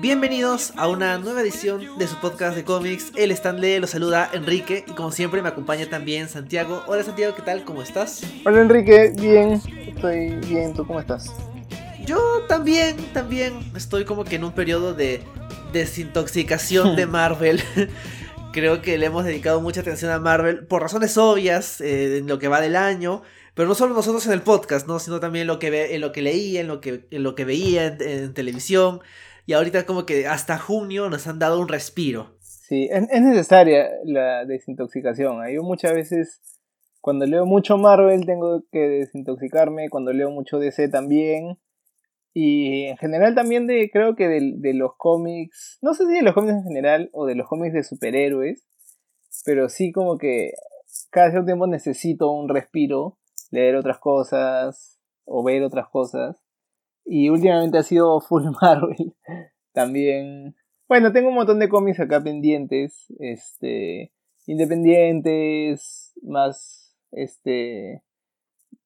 Bienvenidos a una nueva edición de su podcast de cómics. El Stanley lo saluda Enrique y como siempre me acompaña también Santiago. Hola Santiago, ¿qué tal? ¿Cómo estás? Hola Enrique, bien, estoy bien, ¿tú cómo estás? Yo también, también estoy como que en un periodo de desintoxicación de Marvel. Creo que le hemos dedicado mucha atención a Marvel por razones obvias eh, en lo que va del año. Pero no solo nosotros en el podcast, ¿no? Sino también lo que, ve, en lo que leía, en lo que, en lo que veía en, televisión. Y ahorita como que hasta junio nos han dado un respiro. Sí, es, necesaria la desintoxicación. Yo muchas veces, cuando leo mucho Marvel, tengo que desintoxicarme. Cuando leo mucho DC también. Y en general también de, creo que de, de los cómics, no sé si de los cómics en general o de los cómics de superhéroes, pero sí como que cada cierto tiempo necesito un respiro leer otras cosas o ver otras cosas. Y últimamente ha sido full Marvel. También. Bueno, tengo un montón de cómics acá pendientes. Este. Independientes. Más. Este.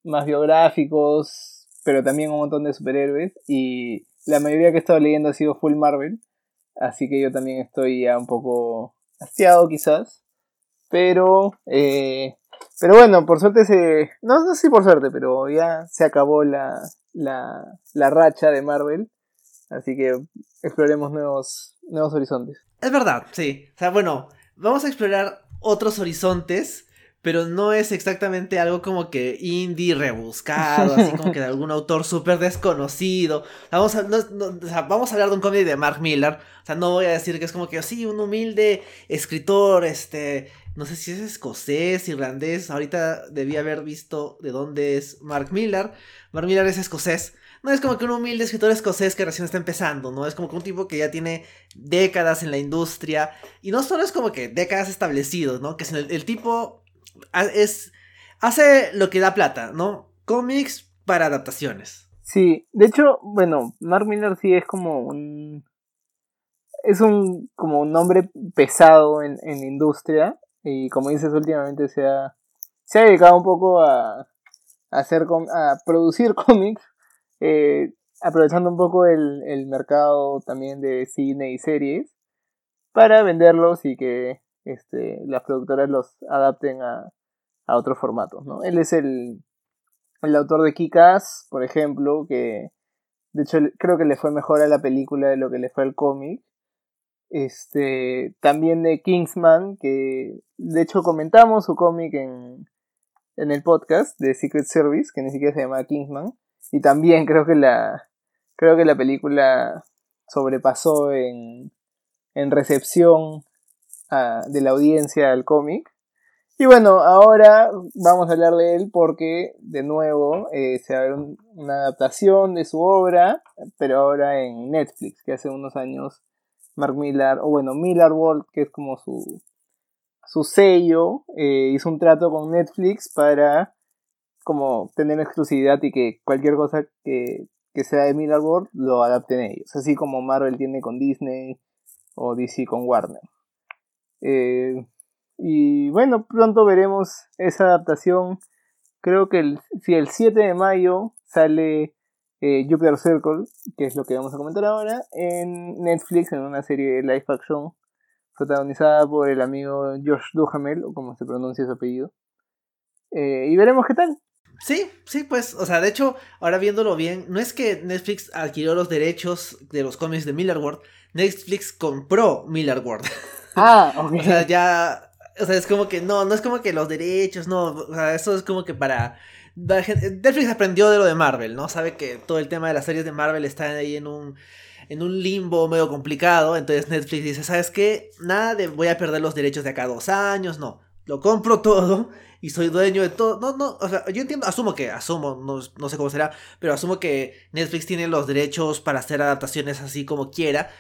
Más biográficos. Pero también un montón de superhéroes. Y la mayoría que he estado leyendo ha sido full Marvel. Así que yo también estoy ya un poco hastiado quizás. Pero. Eh, pero bueno, por suerte se. No, no sé por suerte, pero ya se acabó la, la, la racha de Marvel. Así que exploremos nuevos, nuevos horizontes. Es verdad, sí. O sea, bueno, vamos a explorar otros horizontes, pero no es exactamente algo como que indie rebuscado, así como que de algún autor súper desconocido. Vamos a, vamos a hablar de un cómic de Mark Miller. O sea, no voy a decir que es como que, sí, un humilde escritor, este, no sé si es escocés, irlandés, ahorita debía haber visto de dónde es Mark Millar. Mark Millar es escocés. No es como que un humilde escritor escocés que recién está empezando, ¿no? Es como que un tipo que ya tiene décadas en la industria. Y no solo es como que décadas establecidos, ¿no? Que el, tipo es, hace lo que da plata, ¿no? Cómics para adaptaciones. Sí, de hecho, bueno, Mark Millar sí es como un... Es un como un nombre pesado en, en la industria y como dices, últimamente se ha, se ha dedicado un poco a, hacer, a producir cómics, eh, aprovechando un poco el, el mercado también de cine y series para venderlos y que este, las productoras los adapten a, a otros formatos. ¿no? Él es el, el autor de Kikas, por ejemplo, que de hecho creo que le fue mejor a la película de lo que le fue al cómic. Este, también de Kingsman, que de hecho comentamos su cómic en, en el podcast de Secret Service, que ni siquiera se llama Kingsman. Y también creo que la, creo que la película sobrepasó en, en recepción de la audiencia al cómic. Y bueno, ahora vamos a hablar de él porque de nuevo eh, se va a una adaptación de su obra, pero ahora en Netflix, que hace unos años Mark Millar, o bueno, Millar World, que es como su, su sello, eh, hizo un trato con Netflix para como tener exclusividad y que cualquier cosa que, que sea de Millar World lo adapten ellos, así como Marvel tiene con Disney o DC con Warner. Eh, y bueno, pronto veremos esa adaptación. Creo que el, si el 7 de mayo sale eh, Jupiter Circle, que es lo que vamos a comentar ahora, en Netflix, en una serie live action protagonizada por el amigo Josh Duhamel, o como se pronuncia su apellido. Eh, y veremos qué tal. Sí, sí, pues, o sea, de hecho, ahora viéndolo bien, no es que Netflix adquirió los derechos de los cómics de Miller World, Netflix compró Miller World. Ah, ok. o sea, ya, o sea, es como que no, no es como que los derechos, no, o sea, eso es como que para Netflix aprendió de lo de Marvel, ¿no? Sabe que todo el tema de las series de Marvel está ahí en un, en un limbo medio complicado. Entonces Netflix dice, ¿sabes qué? Nada de voy a perder los derechos de acá dos años, no. Lo compro todo y soy dueño de todo. No, no, o sea, yo entiendo, asumo que, asumo, no, no sé cómo será, pero asumo que Netflix tiene los derechos para hacer adaptaciones así como quiera.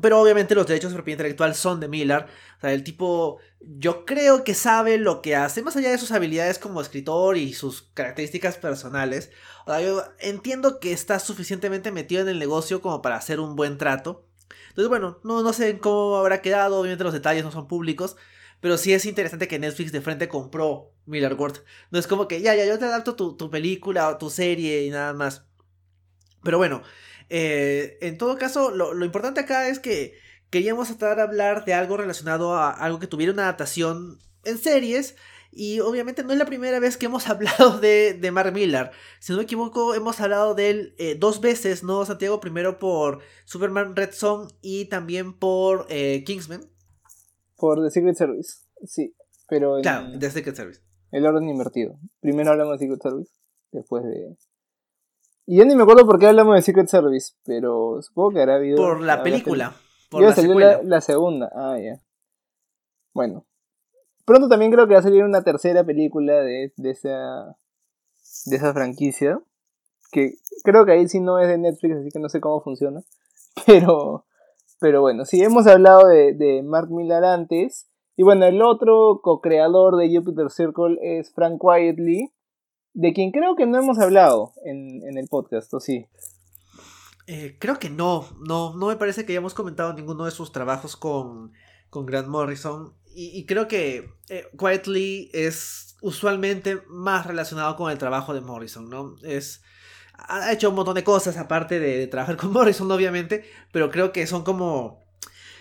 Pero obviamente los derechos de propiedad intelectual son de Miller. O sea, el tipo, yo creo que sabe lo que hace, más allá de sus habilidades como escritor y sus características personales. O sea, yo entiendo que está suficientemente metido en el negocio como para hacer un buen trato. Entonces, bueno, no, no sé cómo habrá quedado, obviamente los detalles no son públicos. Pero sí es interesante que Netflix de frente compró Miller World. No es como que, ya, ya, yo te adapto tu, tu película o tu serie y nada más. Pero bueno, eh, en todo caso, lo, lo, importante acá es que queríamos tratar de hablar de algo relacionado a algo que tuviera una adaptación en series. Y obviamente no es la primera vez que hemos hablado de, de Mark Millar. Si no me equivoco, hemos hablado de él eh, dos veces, ¿no, Santiago? Primero por Superman Red Son y también por eh, Kingsman. Por The Secret Service, sí. Pero en claro, The Secret Service. El orden invertido. Primero hablamos de Secret Service, después de... Y ya ni me acuerdo por qué hablamos de Secret Service, pero supongo que habrá habido... Por la película. Por la, la, la segunda. Ah, ya. Bueno, Pronto también creo que va a salir una tercera película de, de, esa, de esa franquicia. Que creo que ahí sí no es de Netflix, así que no sé cómo funciona. Pero, pero bueno, sí, hemos hablado de, Mark Millar antes. Y bueno, el otro co-creador de Jupiter Circle es Frank Quietly, de quien creo que no hemos hablado en, en el podcast, ¿o sí? Eh, creo que no, no, no me parece que hayamos comentado ninguno de sus trabajos con, con Grant Morrison. Y, creo que eh, Quietly es usualmente más relacionado con el trabajo de Morrison, ¿no? Es, ha hecho un montón de cosas aparte de, trabajar con Morrison, obviamente, pero creo que son como...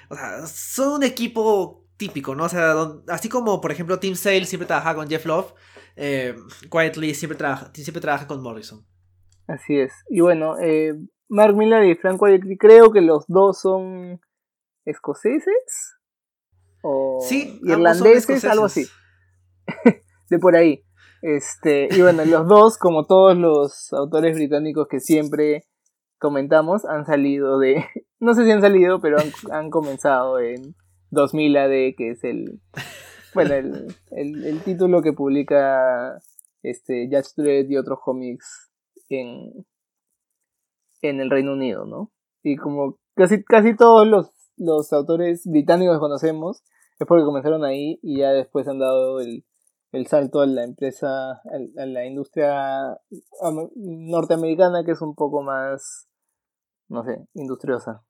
O sea, son un equipo típico, ¿no? O sea, así como, por ejemplo, Tim Sale siempre trabaja con Jeff Love, eh, Quietly siempre trabaja, siempre trabaja con Morrison. Así es. Y bueno, eh, Mark Miller y Frank Quietly creo que los dos son escoceses o sí, irlandeses, algo así. de por ahí. Este, y bueno, los dos, como todos los autores británicos que siempre comentamos, han salido de. No sé si han salido, pero han, comenzado en 2000 AD, que es el. Bueno, el, el, título que publica este Judge Dredd y otros cómics en, en el Reino Unido, ¿no? Y como casi, casi todos los los autores británicos que conocemos es porque comenzaron ahí y ya después han dado el, salto a la empresa, a, la industria norteamericana que es un poco más, no sé, industriosa.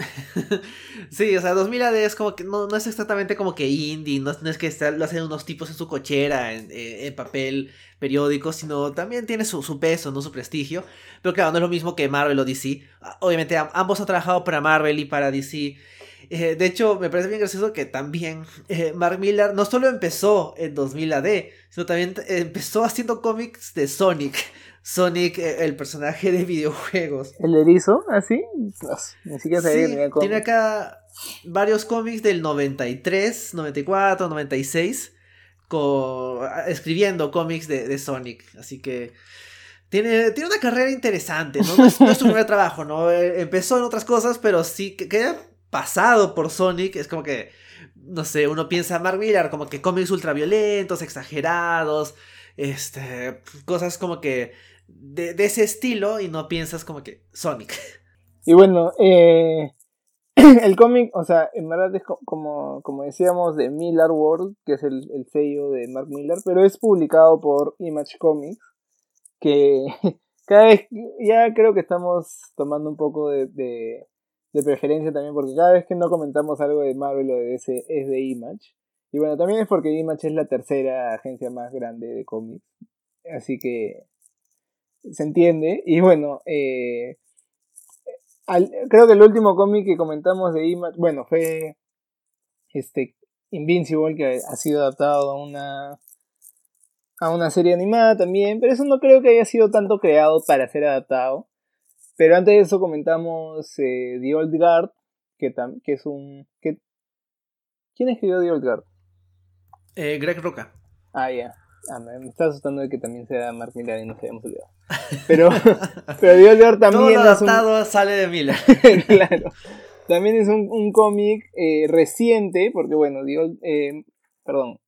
sí, o sea, 2000 AD es como que no, no es exactamente como que indie, no, es que lo hacen unos tipos en su cochera, en, eh, papel periódico, sino también tiene su, peso, no su prestigio. Pero claro, no es lo mismo que Marvel o DC. Obviamente ambos han trabajado para Marvel y para DC. Eh, de hecho, me parece bien gracioso que también eh, Mark Millar no solo empezó en 2000 AD, sino también empezó haciendo cómics de Sonic. Sonic, eh, el personaje de videojuegos. ¿El erizo? ¿Así? ¿Ah, Ni siquiera sí, Tiene acá varios cómics del 93, 94, 96, escribiendo cómics de, Sonic. Así que tiene, tiene una carrera interesante, ¿no? No es, su primer trabajo, ¿no? Eh, empezó en otras cosas, pero sí que, haya pasado por Sonic es como que, no sé, uno piensa Mark Millar como que cómics ultraviolentos, exagerados, este, cosas como que de, ese estilo y no piensas como que Sonic. Y bueno, eh, el cómic, o sea, en verdad es como, como decíamos de Miller World, que es el, sello de Mark Miller, pero es publicado por Image Comics, que cada vez, ya creo que estamos tomando un poco de, de, de, preferencia también, porque cada vez que no comentamos algo de Marvel o de ese es de Image. Y bueno, también es porque Image es la tercera agencia más grande de cómics. Así que se entiende. Y bueno, eh, creo que el último cómic que comentamos de Image, bueno, fue este Invincible, que ha sido adaptado a una a una serie animada también, pero eso no creo que haya sido tanto creado para ser adaptado. Pero antes de eso comentamos eh, The Old Guard, que, que es un... ¿Quién escribió The Old Guard? Eh, Greg Roca. Ah, ya. Ah, me está asustando de que también sea Mark Millar y no se hayamos olvidado. Pero, pero Old Guard también. Todo un... sale de Miller. claro. También es un, un cómic eh, reciente, porque bueno, The eh, perdón,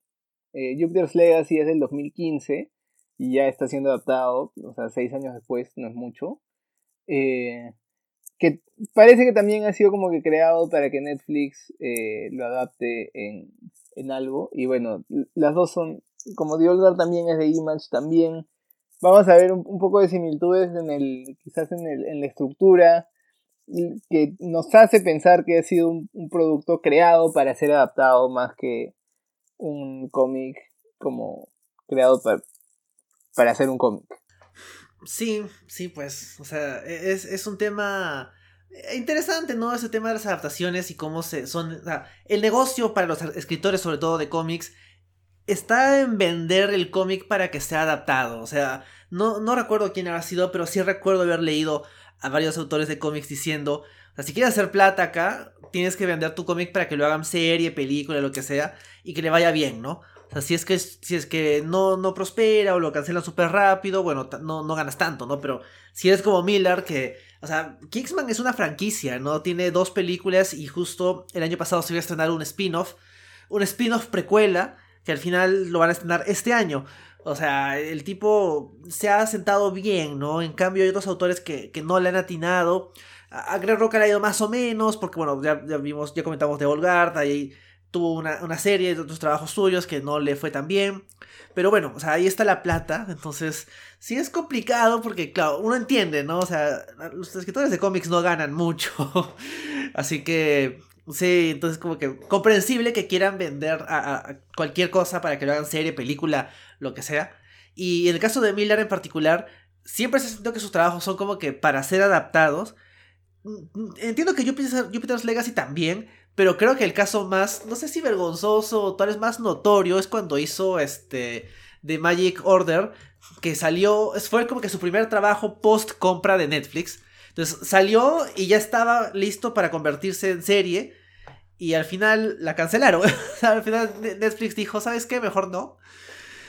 eh, Jupiter's Legacy es del 2015 y ya está siendo adaptado, o sea, seis años después, no es mucho. Que parece que también ha sido como que creado para que Netflix lo adapte en, en, algo. Y bueno, las dos son, como The también es de Image, también vamos a ver un, poco de similitudes en el, quizás en, el, en la estructura, que nos hace pensar que ha sido un, un producto creado para ser adaptado más que un cómic como creado para, para hacer un cómic. Sí, sí, pues, o sea, e, es, es un tema interesante, ¿no? Ese tema de las adaptaciones y cómo se son... O sea, el negocio para los escritores, sobre todo de cómics, está en vender el cómic para que sea adaptado. O sea, no, no recuerdo quién ha sido, pero sí recuerdo haber leído a varios autores de cómics diciendo, si quieres hacer plata acá, tienes que vender tu cómic para que lo hagan serie, película, lo que sea, y que le vaya bien, ¿no? O sea, si es que, si es que no, no prospera o lo cancelan súper rápido, bueno, no, no ganas tanto, ¿no? Pero si eres como Miller, que, o sea, Kingsman es una franquicia, ¿no? Tiene dos películas y justo el año pasado se iba a estrenar un spin-off, un spin-off precuela, que al final lo van a estrenar este año. O sea, el tipo se ha sentado bien, ¿no? En cambio hay otros autores que, que no le han atinado. A Greg Rock ha ido más o menos, porque bueno, ya, vimos, ya comentamos de Volgard, ahí tuvo una, serie de otros trabajos suyos que no le fue tan bien. Pero bueno, o sea, ahí está la plata. Entonces, sí es complicado porque, claro, uno entiende, ¿no? O sea, los escritores de cómics no ganan mucho. Así que, sí, entonces como que comprensible que quieran vender a, cualquier cosa para que lo hagan serie, película, lo que sea. Y en el caso de Miller en particular, siempre se sentido que sus trabajos son como que para ser adaptados. Entiendo que Jupiter's Legacy también, pero creo que el caso más, no sé si vergonzoso o tal vez más notorio es cuando hizo este The Magic Order, que salió, fue como que su primer trabajo post compra de Netflix. Entonces salió y ya estaba listo para convertirse en serie. Y al final la cancelaron. al final Netflix dijo, ¿sabes qué? Mejor no.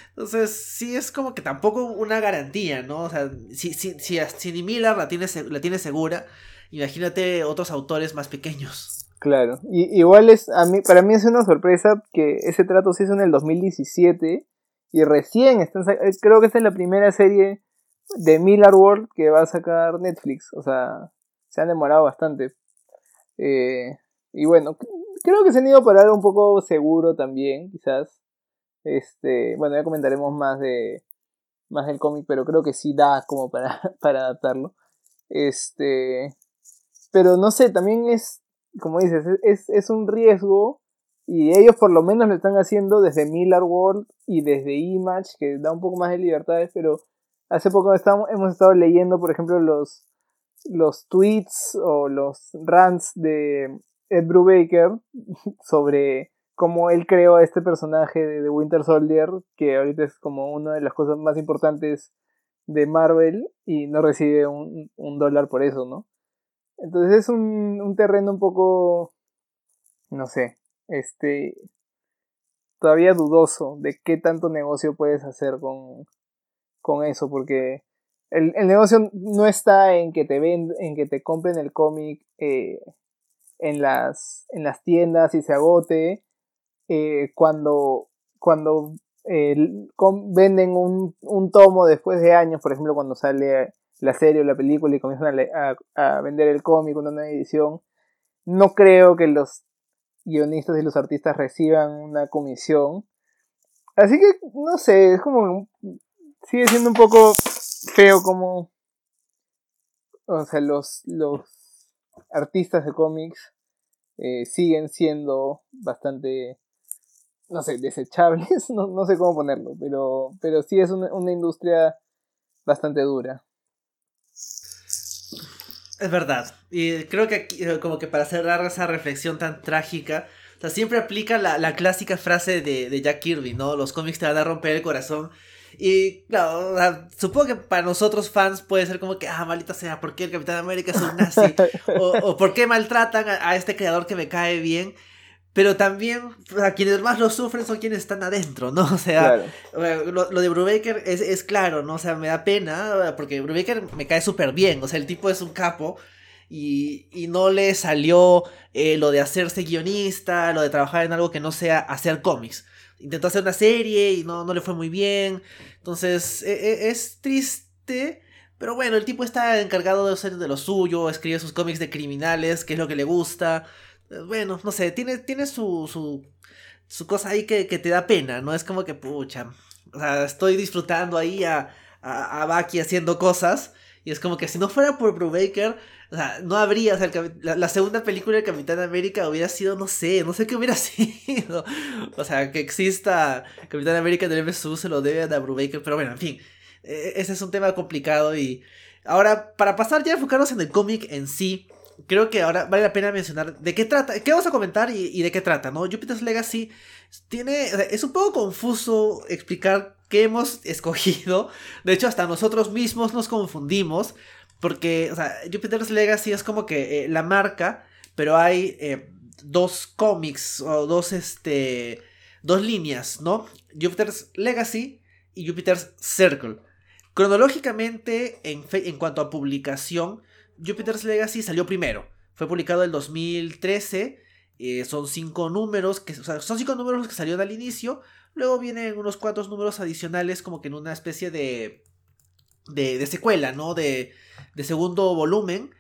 Entonces, sí es como que tampoco una garantía, ¿no? O sea, si, si, si, si Miller la tiene, la tiene segura, imagínate otros autores más pequeños. Claro, y, igual es, a mí, para mí es una sorpresa que ese trato se hizo en el 2017 y recién están, eh, creo que esta es la primera serie de Miller World que va a sacar Netflix, o sea, se han demorado bastante. Eh, y bueno, creo que se han ido por algo un poco seguro también, quizás. Este, bueno, ya comentaremos más de más del cómic, pero creo que sí da como para, para adaptarlo. Este, pero no sé, también es como dices, es, es un riesgo y ellos por lo menos lo están haciendo desde Miller World y desde Image, que da un poco más de libertades, pero hace poco estamos, hemos estado leyendo, por ejemplo, los, los tweets o los rants de Ed Brubaker sobre cómo él creó a este personaje de, Winter Soldier, que ahorita es como una de las cosas más importantes de Marvel y no recibe un, un dólar por eso, ¿no? Entonces es un, un terreno un poco, no sé, este, todavía dudoso de qué tanto negocio puedes hacer con, con eso, porque el, el, negocio no está en que te ven, en que te compren el cómic eh, en, las, en las tiendas y se agote, eh, cuando, cuando eh, venden un, un tomo después de años, por ejemplo, cuando sale la serie o la película y comienzan a, vender el cómic, una nueva edición, no creo que los guionistas y los artistas reciban una comisión. Así que, no sé, es como... Sigue siendo un poco feo como... O sea, los, los artistas de cómics eh, siguen siendo bastante, no sé, desechables, no, sé cómo ponerlo, pero, pero sí es una industria bastante dura. Es verdad. Y creo que aquí, eh, como que para cerrar esa reflexión tan trágica, o sea, siempre aplica la, clásica frase de, Jack Kirby, ¿no? Los cómics te van a romper el corazón. Y claro, supongo que para nosotros fans puede ser como que, ah, maldita sea, ¿por qué el Capitán América es un nazi? o, ¿por qué maltratan a, este creador que me cae bien? Pero también, a quienes más lo sufren son quienes están adentro, ¿no? O sea, lo, de Brubaker es, es, claro, ¿no? O sea, me da pena, porque Brubaker me cae súper bien, o sea, el tipo es un capo. Y, y no le salió eh, lo de hacerse guionista, lo de trabajar en algo que no sea hacer cómics. Intentó hacer una serie y no, no le fue muy bien. Entonces, e, e, es triste. Pero bueno, el tipo está encargado de hacer de lo suyo, escribe sus cómics de criminales, que es lo que le gusta. Bueno, no sé, tiene, tiene su, su, su cosa ahí que, que, te da pena, ¿no? Es como que, pucha, o sea, estoy disfrutando ahí a, a, a Bucky haciendo cosas. Y es como que si no fuera por Brubaker, o sea, no habría, o sea, la, segunda película de Capitán América hubiera sido, no sé, no sé qué hubiera sido. O sea, que exista Capitán América del MSU se lo debe a Brubaker, pero bueno, en fin. e, ese es un tema complicado y ahora, para pasar ya a enfocarnos en el cómic en sí, creo que ahora vale la pena mencionar de qué trata, qué vamos a comentar y, de qué trata, ¿no? Jupiter's Legacy tiene, es un poco confuso explicar qué hemos escogido, de hecho hasta nosotros mismos nos confundimos, porque, o sea, Jupiter's Legacy es como que eh, la marca, pero hay eh, dos cómics o dos, este, dos líneas, ¿no? Jupiter's Legacy y Jupiter's Circle. Cronológicamente, en, en cuanto a publicación, Jupiter's Legacy salió primero. Fue publicado en 2013. Eh, son cinco números, que, son cinco números que salieron al inicio. Luego vienen unos cuatro números adicionales, como que en una especie de, de, de secuela, ¿no? De, de segundo volumen.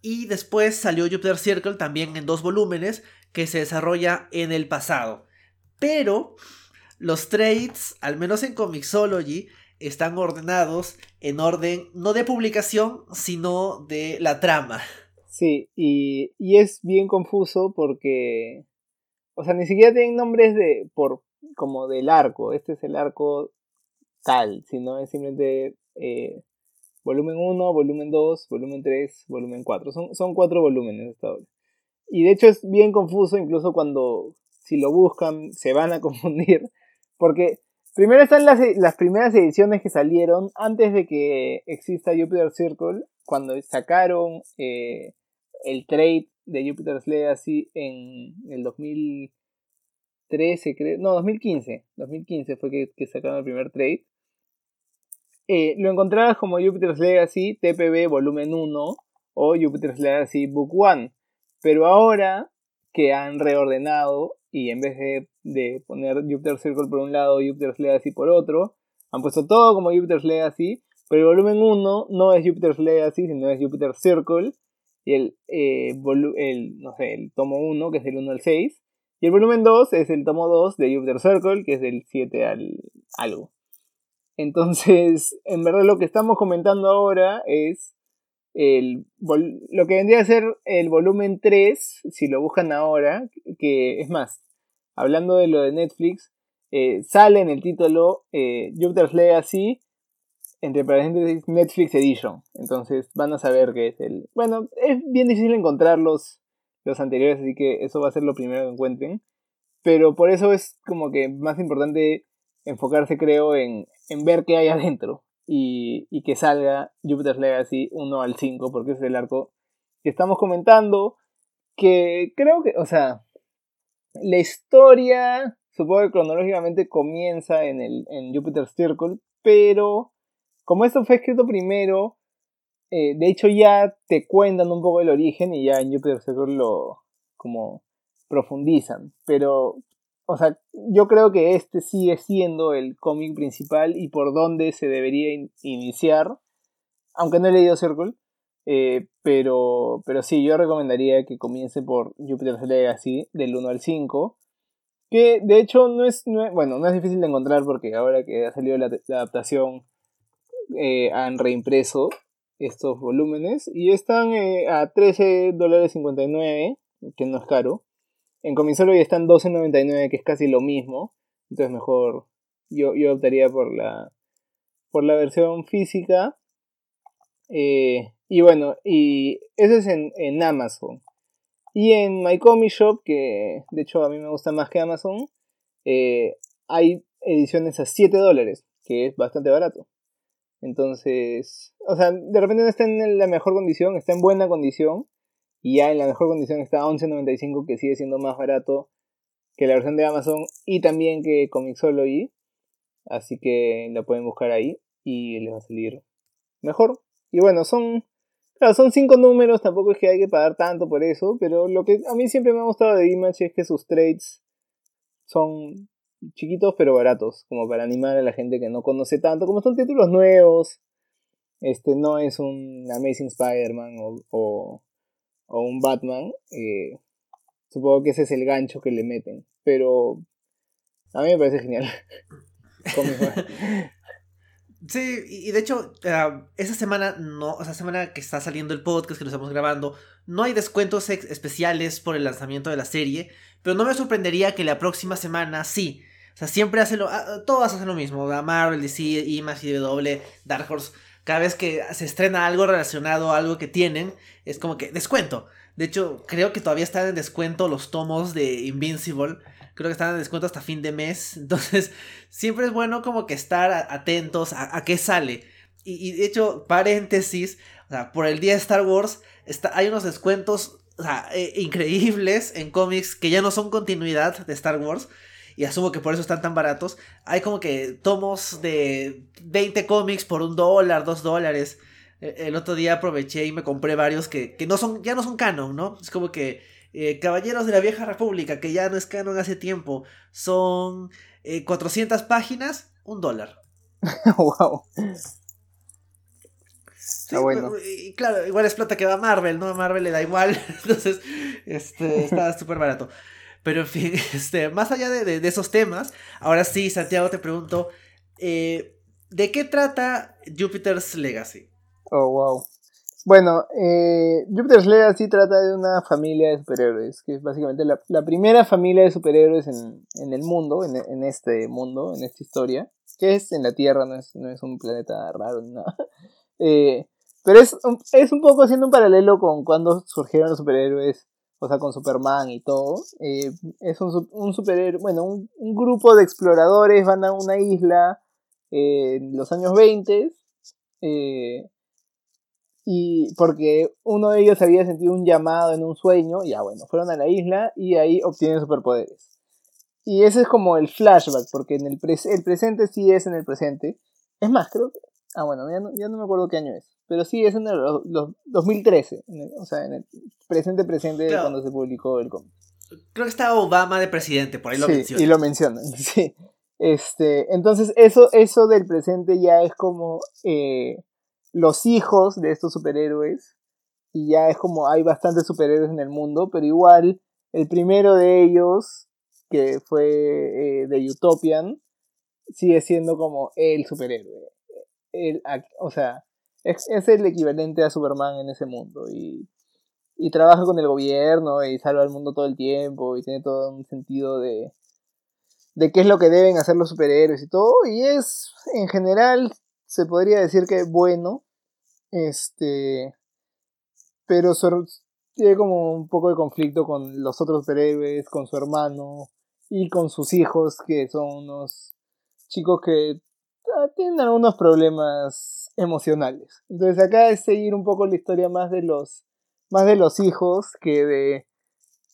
Y después salió Jupiter Circle también en dos volúmenes que se desarrolla en el pasado. Pero los trades, al menos en Comixology, están ordenados en orden no de publicación, sino de la trama. Sí, y, y es bien confuso porque, o sea, ni siquiera tienen nombres de, por, como del arco, este es el arco tal, sino es simplemente eh, volumen 1, volumen 2, volumen 3, volumen 4. Son, son cuatro volúmenes esta hora. Y de hecho es bien confuso, incluso cuando si lo buscan se van a confundir, porque Primero están las, las primeras ediciones que salieron antes de que exista Jupiter Circle, cuando sacaron eh, el trade de Jupiter's Legacy en el 2013, creo, no, 2015, 2015 fue que, sacaron el primer trade. Eh, lo encontrabas como Jupiter's Legacy TPB volumen 1 o Jupiter's Legacy Book 1, pero ahora que han reordenado y en vez de, poner Jupiter Circle por un lado y Jupiter's Legacy por otro, han puesto todo como Jupiter's Legacy, pero el volumen 1 no es Jupiter's Legacy, sino es Jupiter Circle, y el, eh, el, no sé, el tomo 1, que es del 1 al 6, y el volumen 2 es el tomo 2 de Jupiter Circle, que es del 7 al algo. Entonces, en verdad lo que estamos comentando ahora es el, lo que vendría a ser el volumen 3, si lo buscan ahora, que es más, hablando de lo de Netflix, eh, sale en el título eh, Jupiter's Legacy, entre paréntesis Netflix Edition. Entonces van a saber que es el... Bueno, es bien difícil encontrar los, los anteriores, así que eso va a ser lo primero que encuentren. Pero por eso es como que más importante enfocarse, creo, en, en ver qué hay adentro y, que salga Jupiter's Legacy 1 al 5, porque es el arco que estamos comentando, que creo que, o sea, la historia, supongo que cronológicamente comienza en, el, en Jupiter's Circle, pero como esto fue escrito primero, eh, de hecho ya te cuentan un poco el origen y ya en Jupiter's Circle lo como profundizan, pero o sea, yo creo que este sigue siendo el cómic principal y por donde se debería iniciar, aunque no he leído Circle, eh, pero, pero sí, yo recomendaría que comience por Jupiter's Legacy del 1 al 5, que de hecho no es, bueno, no es difícil de encontrar porque ahora que ha salido la, adaptación eh, han reimpreso estos volúmenes y están eh, a $13.59, que no es caro. En Comisolo ya están 12.99, que es casi lo mismo. Entonces mejor yo, yo optaría por la, por la versión física. Eh, y bueno, y eso es en, en Amazon. Y en My Comic Shop, que de hecho a mí me gusta más que Amazon, eh, hay ediciones a 7 dólares, que es bastante barato. Entonces, o sea, de repente no está en la mejor condición, está en buena condición, y ya en la mejor condición está 11.95 que sigue siendo más barato que la versión de Amazon y también que Comixology. Así que la pueden buscar ahí y les va a salir mejor. Y bueno, son claro, son cinco números, tampoco es que hay que pagar tanto por eso, pero lo que a mí siempre me ha gustado de Image es que sus trades son chiquitos pero baratos, como para animar a la gente que no conoce tanto, como son títulos nuevos. Este no es un Amazing Spider-Man o un Batman, eh, supongo que ese es el gancho que le meten. Pero a mí me parece genial. sí, y de hecho, uh, esa semana, no, esa semana que está saliendo el podcast que lo estamos grabando, no hay descuentos especiales por el lanzamiento de la serie, pero no me sorprendería que la próxima semana sí. O sea, siempre hace lo. ah, Todas hacen lo mismo. Marvel, DC, Image, W, Dark Horse. Cada vez que se estrena algo relacionado a algo que tienen, es como que descuento. De hecho, creo que todavía están en descuento los tomos de Invincible. Creo que están en descuento hasta fin de mes. Entonces, siempre es bueno como que estar atentos a, qué sale. Y, de hecho, paréntesis, o sea, por el día de Star Wars está, hay unos descuentos eh, increíbles en cómics que ya no son continuidad de Star Wars. Y asumo que por eso están tan baratos. Hay como que tomos de 20 cómics por un dólar, dos dólares. Eh, El otro día aproveché y me compré varios que, que no son, ya no son canon, ¿no? Es como que eh, Caballeros de la Vieja República, que ya no es canon hace tiempo, son eh, 400 páginas, un dólar. wow. Sí, bueno. Y claro, igual es plata que va a Marvel, ¿no? A Marvel le da igual. Entonces, este, está súper barato. Pero en fin, este, más allá de, de- esos temas, ahora sí, Santiago, te pregunto, eh, ¿de qué trata Jupiter's Legacy? Oh, wow. Bueno, eh, Jupiter's Legacy trata de una familia de superhéroes, que es básicamente la, la primera familia de superhéroes en, en el mundo, en, en este mundo, en esta historia, que es en la Tierra, no es, no es un planeta raro ni nada. Eh, pero es, es un poco haciendo un paralelo con cuando surgieron los superhéroes, o sea, con Superman y todo. Eh, es un, un superhéroe, bueno, un, grupo de exploradores van a una isla eh, en los años 20. Eh, y porque uno de ellos había sentido un llamado en un sueño, ya bueno, fueron a la isla y ahí obtienen superpoderes. Y ese es como el flashback, porque en el, pres- el presente sí es en el presente. Es más, creo que... Ah, bueno, ya no, ya no me acuerdo qué año es. Pero sí es en el los- los 2013, en el- o sea, en el presente presente Claro. cuando se publicó el cómic. Creo que está Obama de presidente, por ahí lo sí, menciona. y lo mencionan, sí. Este, entonces eso, eso del presente ya es como eh, los hijos de estos superhéroes. Y ya es como hay bastantes superhéroes en el mundo, pero igual el primero de ellos, que fue eh, de Utopian, sigue siendo como el superhéroe. El, o sea, es, es el equivalente a Superman en ese mundo. Y, y trabaja con el gobierno y salva al mundo todo el tiempo y tiene todo un sentido de, de qué es lo que deben hacer los superhéroes y todo. Y es, en general, se podría decir que bueno. Este. Pero tiene como un poco de conflicto con los otros superhéroes, con su hermano y con sus hijos, que son unos chicos que tienen algunos problemas emocionales. Entonces acá es seguir un poco la historia más de los más de los hijos que de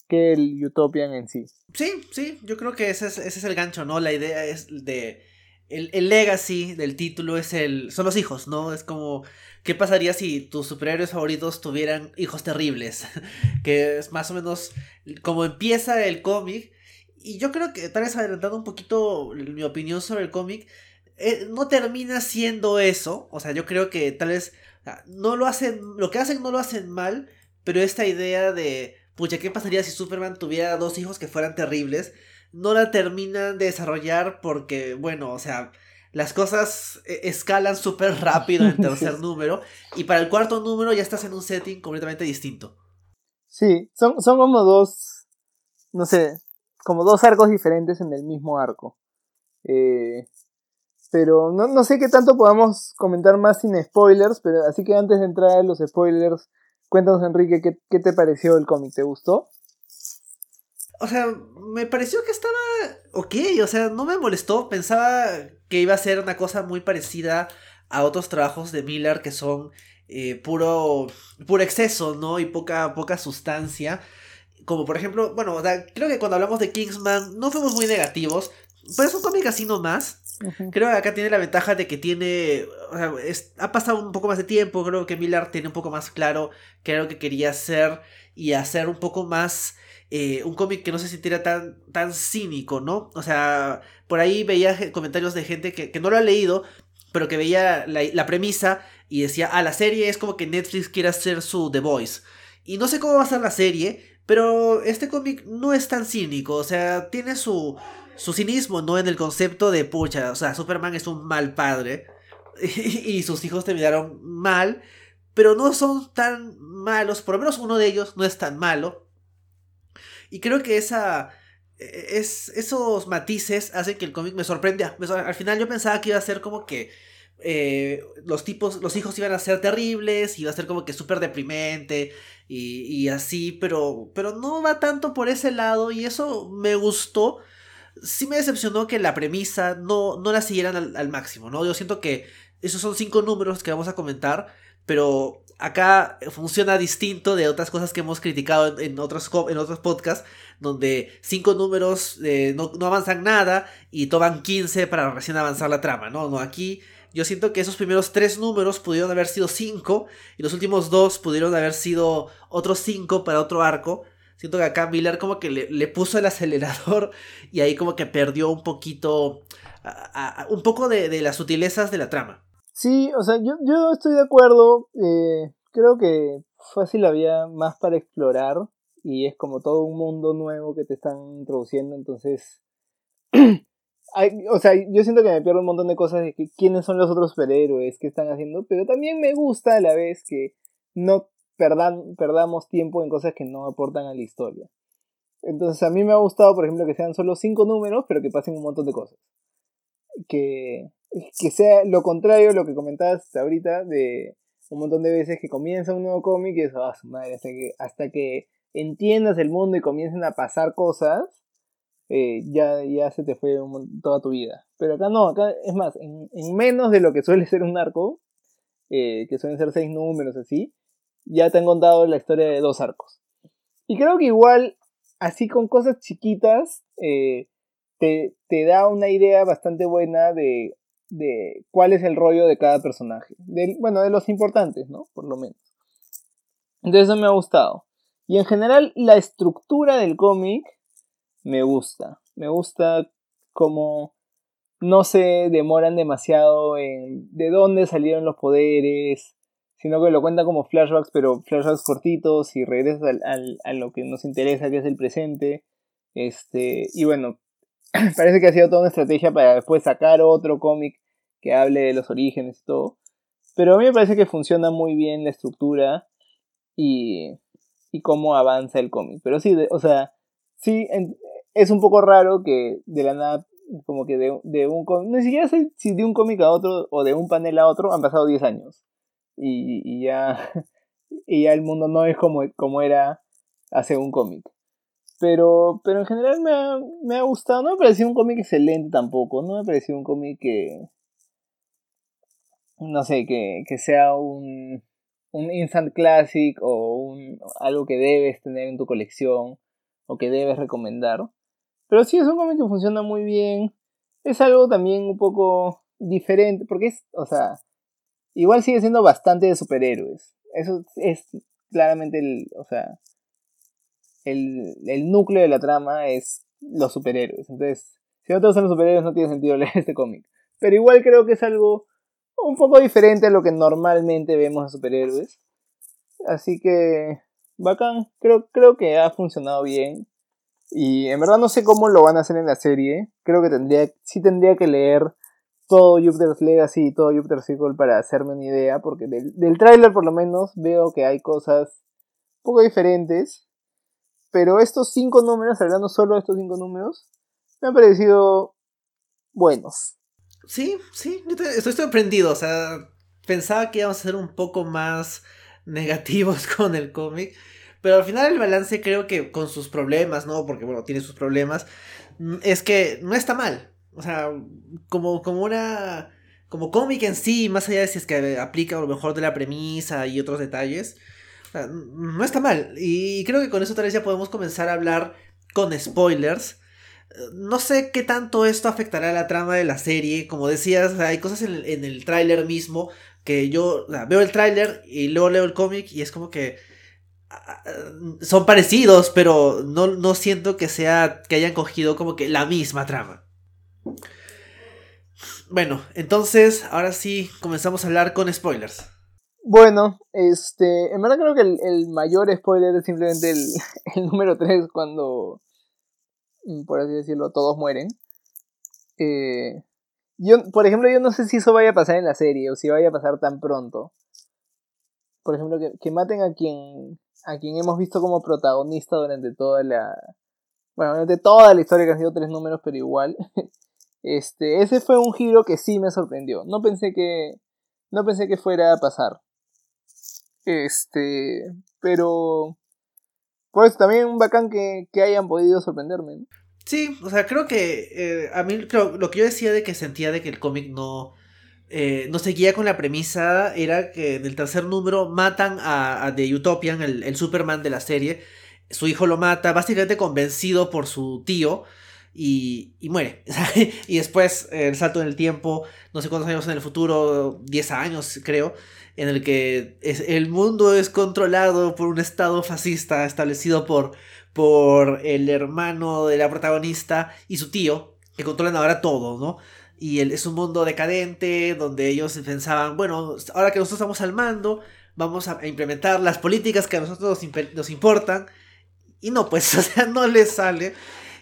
que el Utopian en sí. Sí, sí, yo creo que ese es, ese es el gancho, ¿no? La idea es de... El, el legacy del título es el... Son los hijos, ¿no? Es como... ¿Qué pasaría si tus superhéroes favoritos tuvieran hijos terribles? que es más o menos como empieza el cómic. Y yo creo que, tal vez adelantando un poquito mi opinión sobre el cómic, eh, no termina siendo eso. O sea, yo creo que tal vez no lo hacen, lo que hacen no lo hacen mal, pero esta idea de, pucha, ¿qué pasaría si Superman tuviera dos hijos que fueran terribles? No la terminan de desarrollar porque, bueno, o sea, las cosas eh, escalan súper rápido en el tercer número y para el cuarto número ya estás en un setting completamente distinto. Sí, son, son como dos, no sé, como dos arcos diferentes en el mismo arco. Eh, pero no, no sé qué tanto podamos comentar más sin spoilers, pero así que antes de entrar a los spoilers, cuéntanos Enrique, ¿qué, qué te pareció el cómic? ¿Te gustó? O sea, me pareció que estaba ok, o sea, no me molestó, pensaba que iba a ser una cosa muy parecida a otros trabajos de Miller que son eh, puro, puro exceso, ¿no? Y poca, poca sustancia. Como por ejemplo, bueno, o sea, creo que cuando hablamos de Kingsman no fuimos muy negativos, pero es un cómic así nomás. Creo que acá tiene la ventaja de que tiene. O sea, ha pasado un poco más de tiempo. Creo que Miller tiene un poco más claro qué era lo que quería hacer. Y hacer un poco más. eh, un cómic que no se sintiera tan, tan cínico, ¿no? O sea, por ahí veía comentarios de gente que, que no lo ha leído, pero que veía la, la premisa y decía, ah, la serie es como que Netflix quiere hacer su The Voice. Y no sé cómo va a ser la serie, pero este cómic no es tan cínico, o sea, tiene su, su cinismo, ¿no? En el concepto de, pucha, o sea, Superman es un mal padre y, sus hijos terminaron mal, pero no son tan malos, por lo menos uno de ellos no es tan malo. Y creo que esa, es, esos matices hacen que el cómic me sorprenda. Al final yo pensaba que iba a ser como que eh, los tipos, los hijos iban a ser terribles, iba a ser como que súper deprimente y, y, así, pero, pero no va tanto por ese lado y eso me gustó. Sí me decepcionó que la premisa no, no la siguieran al, máximo, ¿no? Yo siento que esos son cinco números que vamos a comentar, pero acá funciona distinto de otras cosas que hemos criticado en, otros, en otros podcasts, donde cinco números eh, no, no, avanzan nada y toman 15 para recién avanzar la trama, ¿no? No, aquí yo siento que esos primeros tres números pudieron haber sido cinco y los últimos dos pudieron haber sido otros cinco para otro arco. Siento que acá Miller como que le, puso el acelerador y ahí como que perdió un poquito, un poco de, de las sutilezas de la trama. Sí, o sea, yo, yo estoy de acuerdo. Eh, creo que fácil había más para explorar y es como todo un mundo nuevo que te están introduciendo, entonces... o sea, yo siento que me pierdo un montón de cosas de que quiénes son los otros superhéroes, qué están haciendo, pero también me gusta a la vez que no perdamos tiempo en cosas que no aportan a la historia. Entonces a mí me ha gustado, por ejemplo, que sean solo cinco números, pero que pasen un montón de cosas. Que, que sea lo contrario a lo que comentabas ahorita de un montón de veces que comienza un nuevo cómic y es, oh, madre, hasta que, hasta que entiendas el mundo y comiencen a pasar cosas, eh, ya, ya se te fue toda tu vida. Pero acá no, acá es más, en, menos de lo que suele ser un arco, eh, que suelen ser seis números así, ya te han contado la historia de dos arcos. Y creo que igual, así con cosas chiquitas, eh, te, te, da una idea bastante buena de de cuál es el rollo de cada personaje. bueno, de los importantes, ¿no? Por lo menos. Entonces eso me ha gustado. Y en general la estructura del cómic me gusta. Me gusta cómo no se demoran demasiado en de dónde salieron los poderes, sino que lo cuentan como flashbacks, pero flashbacks cortitos y regresas al, a lo que nos interesa, que es el presente. Este, y bueno, parece que ha sido toda una estrategia para después sacar otro cómic que hable de los orígenes y todo. Pero a mí me parece que funciona muy bien la estructura y, y cómo avanza el cómic. Pero sí, o sea, sí, es un poco raro que de la nada, como que de, de un cómic, ni siquiera sé si de un cómic a otro o de un panel a otro han pasado 10 años. Y, y ya, y ya el mundo no es como, como era hace un cómic. Pero, pero en general me ha, me ha gustado. No me pareció un cómic excelente tampoco. No me pareció un cómic que. No sé, que, que sea un, un instant classic o un, algo que debes tener en tu colección o que debes recomendar. Pero sí es un cómic que funciona muy bien. Es algo también un poco diferente. Porque es, o sea, igual sigue siendo bastante de superhéroes. Eso es claramente el, o sea, el, núcleo de la trama es los superhéroes. Entonces, si no te gustan los superhéroes, no tiene sentido leer este cómic. Pero igual creo que es algo un poco diferente a lo que normalmente vemos a superhéroes. Así que, bacán. Creo, creo que ha funcionado bien. Y en verdad no sé cómo lo van a hacer en la serie. Creo que tendría, sí tendría que leer todo Jupiter's Legacy y todo Jupiter's Circle para hacerme una idea. Porque del, del tráiler por lo menos veo que hay cosas un poco diferentes. Pero estos cinco números, hablando solo de estos cinco números, me han parecido buenos. Sí, sí, estoy sorprendido. O sea, pensaba que íbamos a ser un poco más negativos con el cómic. Pero al final el balance creo que con sus problemas, ¿no? Porque bueno, tiene sus problemas. Es que no está mal. O sea, como, como una... Como cómic en sí, más allá de si es que aplica a lo mejor de la premisa y otros detalles no está mal. Y creo que con eso tal vez ya podemos comenzar a hablar con spoilers. No sé qué tanto esto afectará a la trama de la serie. Como decías, hay cosas en el, en tráiler mismo que yo veo el tráiler y luego leo el cómic y es como que son parecidos, pero no, no siento que sea que hayan cogido como que la misma trama. Bueno, entonces ahora sí comenzamos a hablar con spoilers. Bueno, este, en verdad creo que el, mayor spoiler es simplemente el, número 3 cuando, mm, por así decirlo, todos mueren. Eh, yo, por ejemplo, yo no sé si eso vaya a pasar en la serie o si vaya a pasar tan pronto. Por ejemplo, que, que maten a quien, a quien hemos visto como protagonista durante toda la, bueno, de toda la historia que han sido tres números, pero igual. Este, ese fue un giro que sí me sorprendió. No pensé que, no pensé que fuera a pasar. Este, pero, pues también bacán que, que hayan podido sorprenderme. Sí, o sea, creo que eh, a mí creo, lo que yo decía de que sentía de que el cómic no, eh, no seguía con la premisa era que en el tercer número matan a, a The Utopian, el, el Superman de la serie, su hijo lo mata, básicamente convencido por su tío. Y, y muere. y después el salto en el tiempo, no sé cuántos años en el futuro, 10 años creo, en el que el mundo es controlado por un estado fascista establecido por, por el hermano de la protagonista y su tío, que controlan ahora todo, ¿no? Y es un mundo decadente donde ellos pensaban, bueno, ahora que nosotros estamos al mando, vamos a implementar las políticas que a nosotros nos, nos importan y no, pues, o sea, no les sale.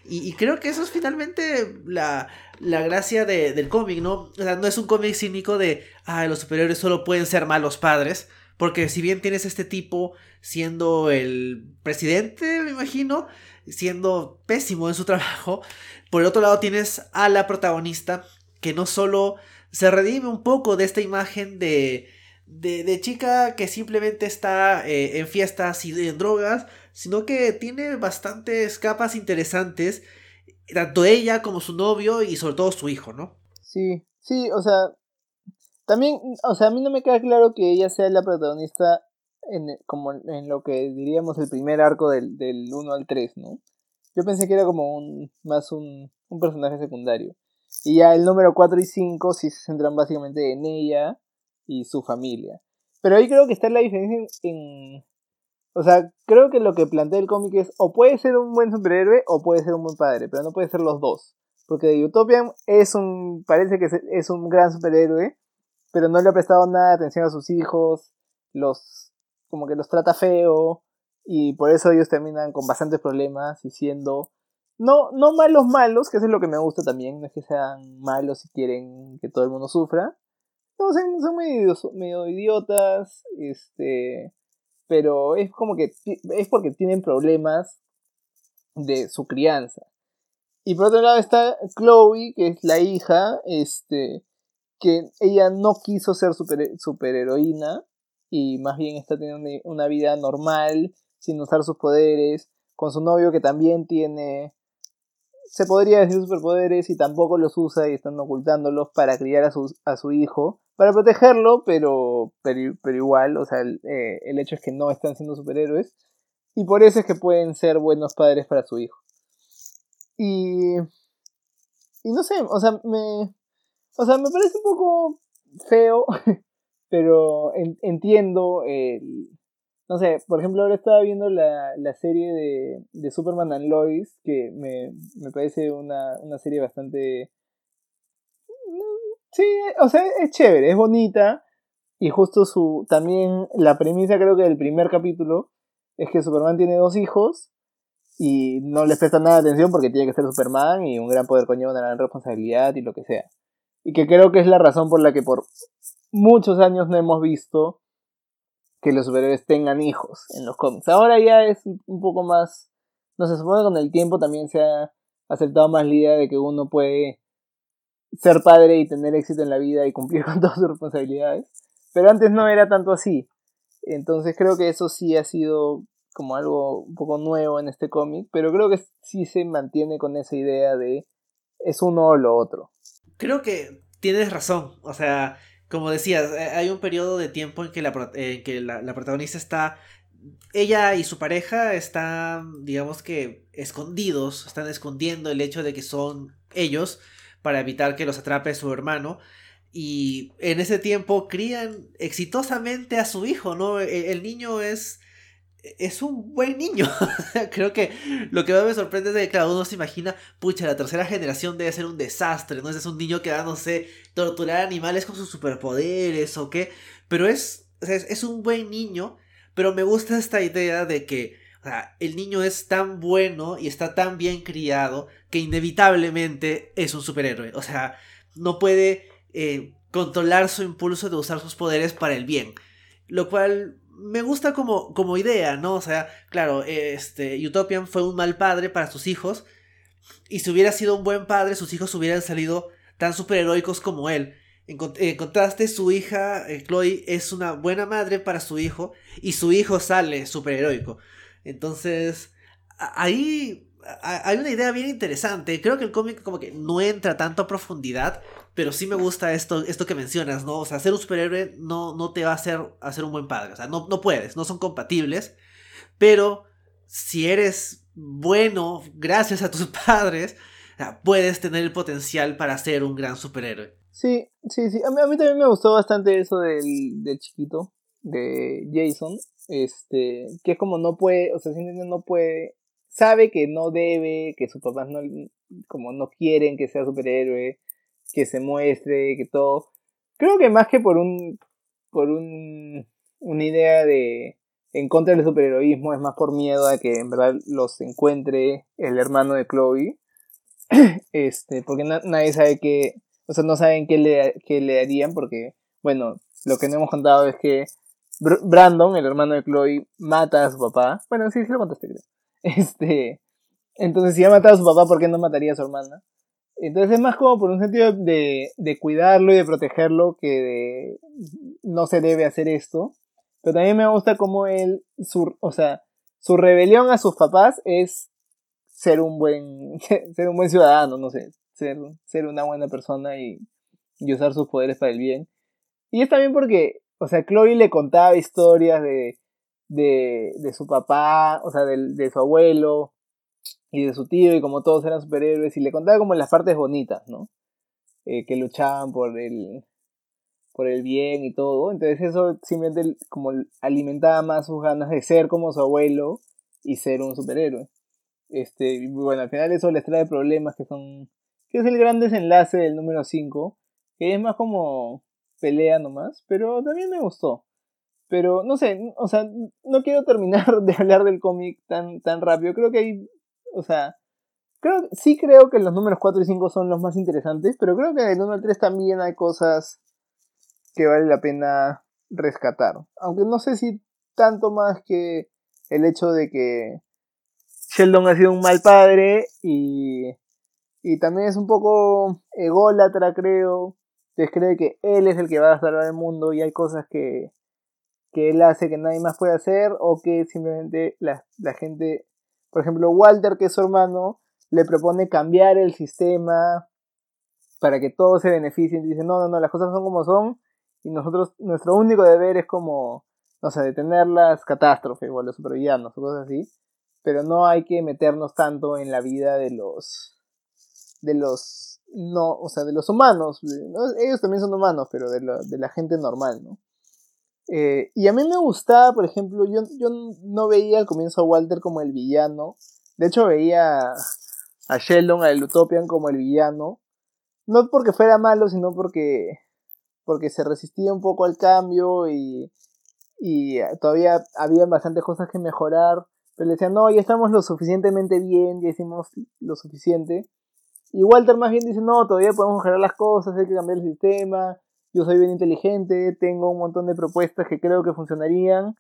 Y, creo que eso es finalmente la, la gracia de, del cómic, ¿no? O sea, no es un cómic cínico de, ah, los superiores solo pueden ser malos padres. Porque si bien tienes este tipo siendo el presidente, me imagino, siendo pésimo en su trabajo, por el otro lado tienes a la protagonista que no solo se redime un poco de esta imagen de, de, de chica que simplemente está eh, en fiestas y en drogas, sino que tiene bastantes capas interesantes, tanto ella como su novio y sobre todo su hijo, ¿no? Sí, sí, o sea, también, o sea, a mí no me queda claro que ella sea la protagonista en, como en lo que diríamos el primer arco del, del 1 al 3, ¿no? Yo pensé que era como un más un, un personaje secundario. Y ya el número 4 y 5 sí se centran básicamente en ella y su familia. Pero ahí creo que está la diferencia en, en o sea, creo que lo que plantea el cómic es o puede ser un buen superhéroe o puede ser un buen padre, pero no puede ser los dos. Porque The Utopian es un, parece que es un gran superhéroe, pero no le ha prestado nada de atención a sus hijos, los, como que los trata feo, y por eso ellos terminan con bastantes problemas y siendo, no, no malos malos, que eso es lo que me gusta también, no es que sean malos y quieren que todo el mundo sufra, no, son, son medio idiotas, este pero es como que es porque tienen problemas de su crianza. Y por otro lado está Chloe, que es la hija, este, que ella no quiso ser super, superheroína y más bien está teniendo una vida normal, sin usar sus poderes, con su novio que también tiene, se podría decir superpoderes y tampoco los usa y están ocultándolos para criar a su, a su hijo para protegerlo, pero, pero, pero igual, o sea, el, eh, el, hecho es que no están siendo superhéroes. Y por eso es que pueden ser buenos padres para su hijo. Y. Y no sé, o sea, me. O sea, me parece un poco feo, pero en, entiendo el. No sé, por ejemplo, ahora estaba viendo la, la serie de, de Superman and Lois, que me, me parece una, una serie bastante Sí, o sea, es chévere, es bonita. Y justo su. También la premisa, creo que del primer capítulo, es que Superman tiene dos hijos. Y no les presta nada de atención porque tiene que ser Superman y un gran poder conlleva una gran responsabilidad y lo que sea. Y que creo que es la razón por la que por muchos años no hemos visto que los superhéroes tengan hijos en los cómics. Ahora ya es un poco más. No se supone que con el tiempo también se ha aceptado más la idea de que uno puede ser padre y tener éxito en la vida y cumplir con todas sus responsabilidades. Pero antes no era tanto así. Entonces creo que eso sí ha sido como algo un poco nuevo en este cómic, pero creo que sí se mantiene con esa idea de es uno o lo otro. Creo que tienes razón, o sea, como decías, eh, hay un periodo de tiempo en que la, en que la, la protagonista está ella y su pareja están, digamos que, escondidos, están escondiendo el hecho de que son ellos, para evitar que los atrape su hermano. Y en ese tiempo crían exitosamente a su hijo, ¿no? E-, el, niño es es un buen niño. Creo que lo que me sorprende es que cada uno se imagina, pucha, la tercera generación debe ser un desastre, ¿no? Es un niño que va, no sé, torturar animales con sus superpoderes o qué. Pero es, es, es un buen niño, pero me gusta esta idea de que el niño es tan bueno y está tan bien criado que inevitablemente es un superhéroe. O sea, no puede eh, controlar su impulso de usar sus poderes para el bien. Lo cual me gusta como, como idea, ¿no? O sea, claro, este, Utopian fue un mal padre para sus hijos, y si hubiera sido un buen padre, sus hijos hubieran salido tan superheroicos como él. En, contraste, su hija, eh, Chloe, es una buena madre para su hijo, y su hijo sale superheroico. Entonces, ahí hay una idea bien interesante. Creo que el cómic como que no entra tanto a profundidad, pero sí me gusta esto, esto que mencionas, ¿no? O sea, ser un superhéroe no, no te va a hacer, un buen padre. O sea, no, no puedes, no son compatibles. Pero si eres bueno gracias a tus padres, puedes tener el potencial para ser un gran superhéroe. Sí, sí, sí. A mí, a mí también me gustó bastante eso del, del chiquito, de Jason. Este, que es como no puede, o sea, no puede sabe que no debe, que sus papás no, como no quieren que sea superhéroe, que se muestre, que todo. Creo que más que por un, por un, una idea de en contra del superheroísmo, es más por miedo a que en verdad los encuentre el hermano de Chloe. este, porque nadie sabe que, o sea, no saben qué le, qué le harían, porque, bueno, lo que no hemos contado es que Brandon, el hermano de Chloe, mata a su papá. Bueno, sí, sí lo contaste, creo. Este, entonces, si ha matado a su papá, ¿por qué no mataría a su hermana? Entonces es más como por un sentido de, de cuidarlo y de protegerlo que de no se debe hacer esto. Pero también me gusta como él, su, o sea, su rebelión a sus papás es ser un buen, ser un buen ciudadano, no sé, ser, ser una buena persona y, y usar sus poderes para el bien. Y es también porque, o sea, Chloe le contaba historias de, de, de su papá, o sea, de, de, su abuelo y de su tío, y como todos eran superhéroes, y le contaba como las partes bonitas, ¿no? Eh, que luchaban por el, por el bien y todo. Entonces eso simplemente como alimentaba más sus ganas de ser como su abuelo y ser un superhéroe. Este, bueno, al final eso les trae problemas que son, que es el gran desenlace del número 5, que es más como pelea nomás, pero también me gustó. Pero no sé, o sea, no quiero terminar de hablar del cómic tan, tan rápido. Creo que hay, o sea, creo, sí creo que los números 4 y 5 son los más interesantes, pero creo que en el número 3 también hay cosas que vale la pena rescatar. Aunque no sé si tanto más que el hecho de que Sheldon ha sido un mal padre y, y también es un poco ególatra, creo. Entonces cree que él es el que va a salvar el mundo y hay cosas que, que él hace que nadie más puede hacer o que simplemente la, gente, por ejemplo, Walter, que es su hermano, le propone cambiar el sistema para que todos se beneficien. Dice, no, no, no, las cosas son como son y nosotros, nuestro único deber es como, no sé, detener las catástrofes o los supervillanos o cosas así, pero no hay que meternos tanto en la vida de los, de los, no, o sea, de los humanos, ellos también son humanos, pero de, de la gente normal, ¿no? Eh, y a mí me gustaba, por ejemplo, yo, yo no veía al comienzo a Walter como el villano. De hecho, veía a Sheldon, a el Utopian como el villano. No porque fuera malo, sino porque, porque se resistía un poco al cambio y, y todavía había bastantes cosas que mejorar. Pero le decían, no, ya estamos lo suficientemente bien, ya hicimos lo suficiente. Y Walter más bien dice, no, todavía podemos mejorar las cosas, hay que cambiar el sistema, yo soy bien inteligente, tengo un montón de propuestas que creo que funcionarían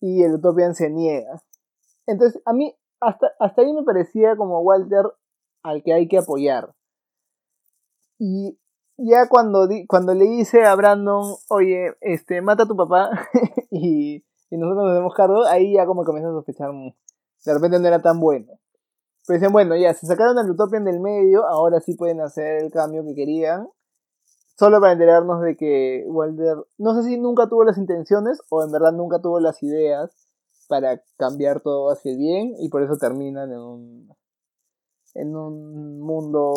y el Utopian se niega. Entonces, a mí, hasta, hasta ahí me parecía como Walter al que hay que apoyar. Y ya cuando, cuando le dice a Brandon, oye, este, mata a tu papá y, y, nosotros nos hacemos cargo, ahí ya como comienza a sospechar, mm, de repente no era tan bueno. Pero dicen, bueno, ya, se sacaron al Utopian del medio, ahora sí pueden hacer el cambio que querían solo para enterarnos de que Walter, no sé si nunca tuvo las intenciones o en verdad nunca tuvo las ideas para cambiar todo hacia el bien y por eso terminan en un, en un mundo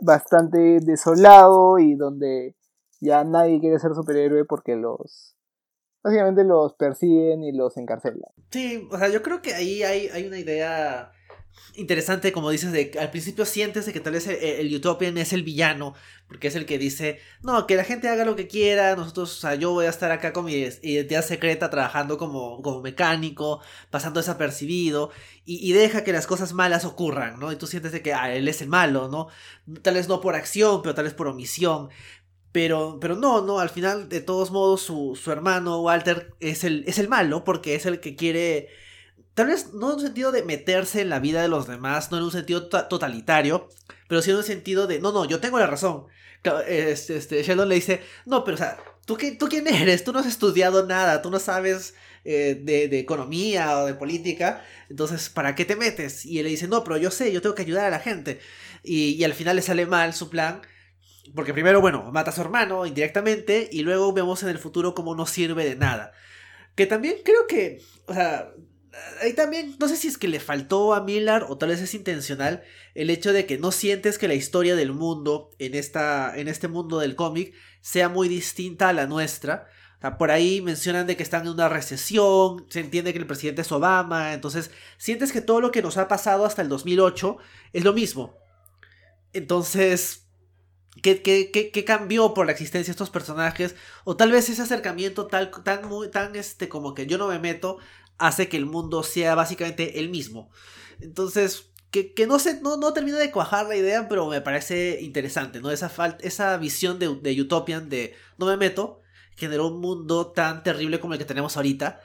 bastante desolado y donde ya nadie quiere ser superhéroe porque los básicamente los persiguen y los encarcelan. Sí, o sea, yo creo que ahí hay, hay una idea interesante, como dices, al principio sientes que tal vez el, Utopian es el villano, porque es el que dice, no, que la gente haga lo que quiera, nosotros, o sea, yo voy a estar acá con mi identidad secreta trabajando como, como mecánico, pasando desapercibido, y, deja que las cosas malas ocurran, ¿no? Y tú sientes de que ah, él es el malo, ¿no? Tal vez no por acción, pero tal vez por omisión. Pero, pero no, no, al final, de todos modos, su, su hermano Walter es el, es el malo, porque es el que quiere tal vez no en un sentido de meterse en la vida de los demás, no en un sentido totalitario, pero sí en un sentido de, no, no, yo tengo la razón. Este, este, Sheldon le dice, no, pero o sea, ¿tú, qué, ¿tú quién eres? Tú no has estudiado nada, tú no sabes eh, de, economía o de política, entonces, ¿para qué te metes? Y él le dice, no, pero yo sé, yo tengo que ayudar a la gente. Y, y al final le sale mal su plan. Porque primero, bueno, mata a su hermano indirectamente y luego vemos en el futuro cómo no sirve de nada. Que también creo que, o sea, ahí también, no sé si es que le faltó a Miller o tal vez es intencional el hecho de que no sientes que la historia del mundo en, esta, en este mundo del cómic sea muy distinta a la nuestra. Por ahí mencionan de que están en una recesión, se entiende que el presidente es Obama, entonces sientes que todo lo que nos ha pasado hasta el 2008 es lo mismo. Entonces, ¿Qué, qué, qué, cambió por la existencia de estos personajes? O tal vez ese acercamiento tal, tan, muy, tan, este, como que yo no me meto, hace que el mundo sea básicamente el mismo. Entonces, que, no, sé, no, no termina de cuajar la idea, pero me parece interesante, ¿no? Esa, esa visión de, de Utopian de no me meto, generó un mundo tan terrible como el que tenemos ahorita.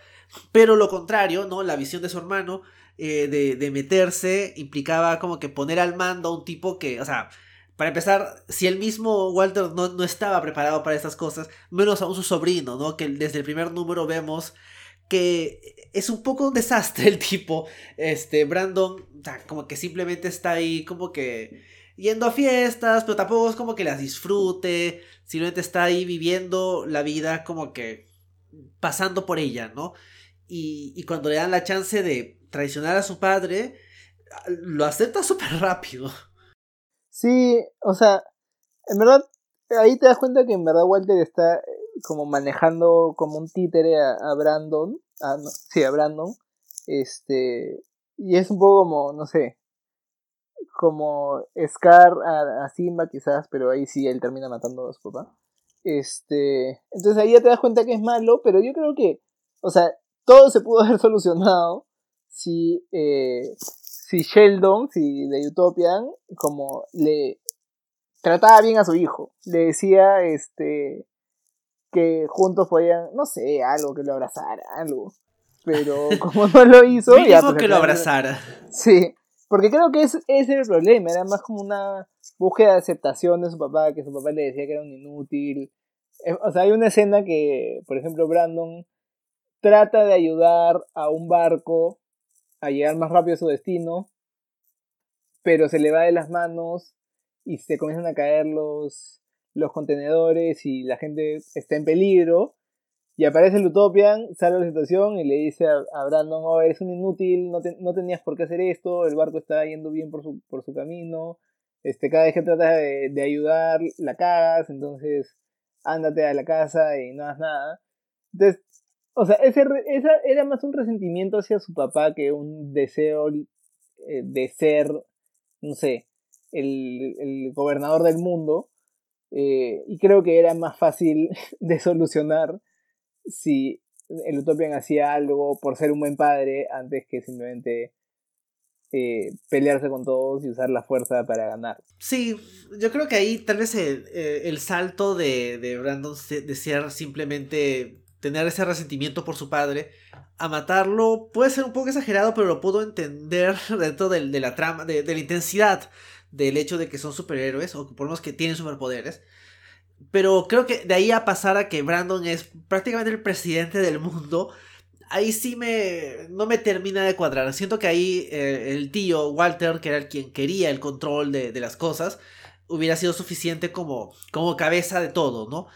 Pero lo contrario, ¿no? La visión de su hermano eh, de, de, meterse implicaba como que poner al mando a un tipo que, o sea, para empezar, si el mismo Walter no, no estaba preparado para estas cosas, menos aún su sobrino, ¿no? Que desde el primer número vemos que es un poco un desastre el tipo. Este, Brandon, como que simplemente está ahí, como que yendo a fiestas, pero tampoco es como que las disfrute. Simplemente está ahí viviendo la vida, como que pasando por ella, ¿no? Y, y cuando le dan la chance de traicionar a su padre, lo acepta súper rápido. Sí, o sea, en verdad, ahí te das cuenta que en verdad Walter está como manejando como un títere a, Brandon. Sí, a Brandon. Este. Y es un poco como, no sé. Como Scar a, Simba quizás, pero ahí sí él termina matando a su papá. Este. Entonces ahí ya te das cuenta que es malo, pero yo creo que. O sea, todo se pudo haber solucionado si. Eh, si Sheldon, si de Utopian, como le trataba bien a su hijo. Le decía, este que juntos podían, no sé, algo que lo abrazara, algo. Pero como no lo hizo, ya, pues, que lo abrazara. Sí, porque creo que ese es el problema, era más como una búsqueda de aceptación de su papá, que su papá le decía que era un inútil. Eh, o sea, hay una escena que, por ejemplo, Brandon trata de ayudar a un barco a llegar más rápido a su destino, pero se le va de las manos y se comienzan a caer los, los contenedores y la gente está en peligro. Y aparece el Utopian, sale la situación y le dice a, Brandon, oh, un inútil, no, no, tenías por qué hacer esto, el barco está yendo bien por su, por su camino, este, cada vez que tratas de, ayudar la cagas, entonces ándate a la casa y no hagas nada. Entonces, o sea, ese, esa era más un resentimiento hacia su papá que un deseo eh, de ser, no sé, el, el gobernador del mundo. Eh, y creo que era más fácil de solucionar si el Utopian hacía algo por ser un buen padre antes que simplemente eh, pelearse con todos y usar la fuerza para ganar. Sí, yo creo que ahí tal vez el, eh, salto de, de Brandon de simplemente tener ese resentimiento por su padre a matarlo puede ser un poco exagerado, pero lo puedo entender dentro de, la trama, de, de la intensidad del hecho de que son superhéroes, o por lo menos que tienen superpoderes. Pero creo que de ahí a pasar a que Brandon es prácticamente el presidente del mundo, ahí sí me no me termina de cuadrar. Siento que ahí eh, el tío Walter, que era el quien quería el control de, las cosas, hubiera sido suficiente como, como cabeza de todo, ¿no?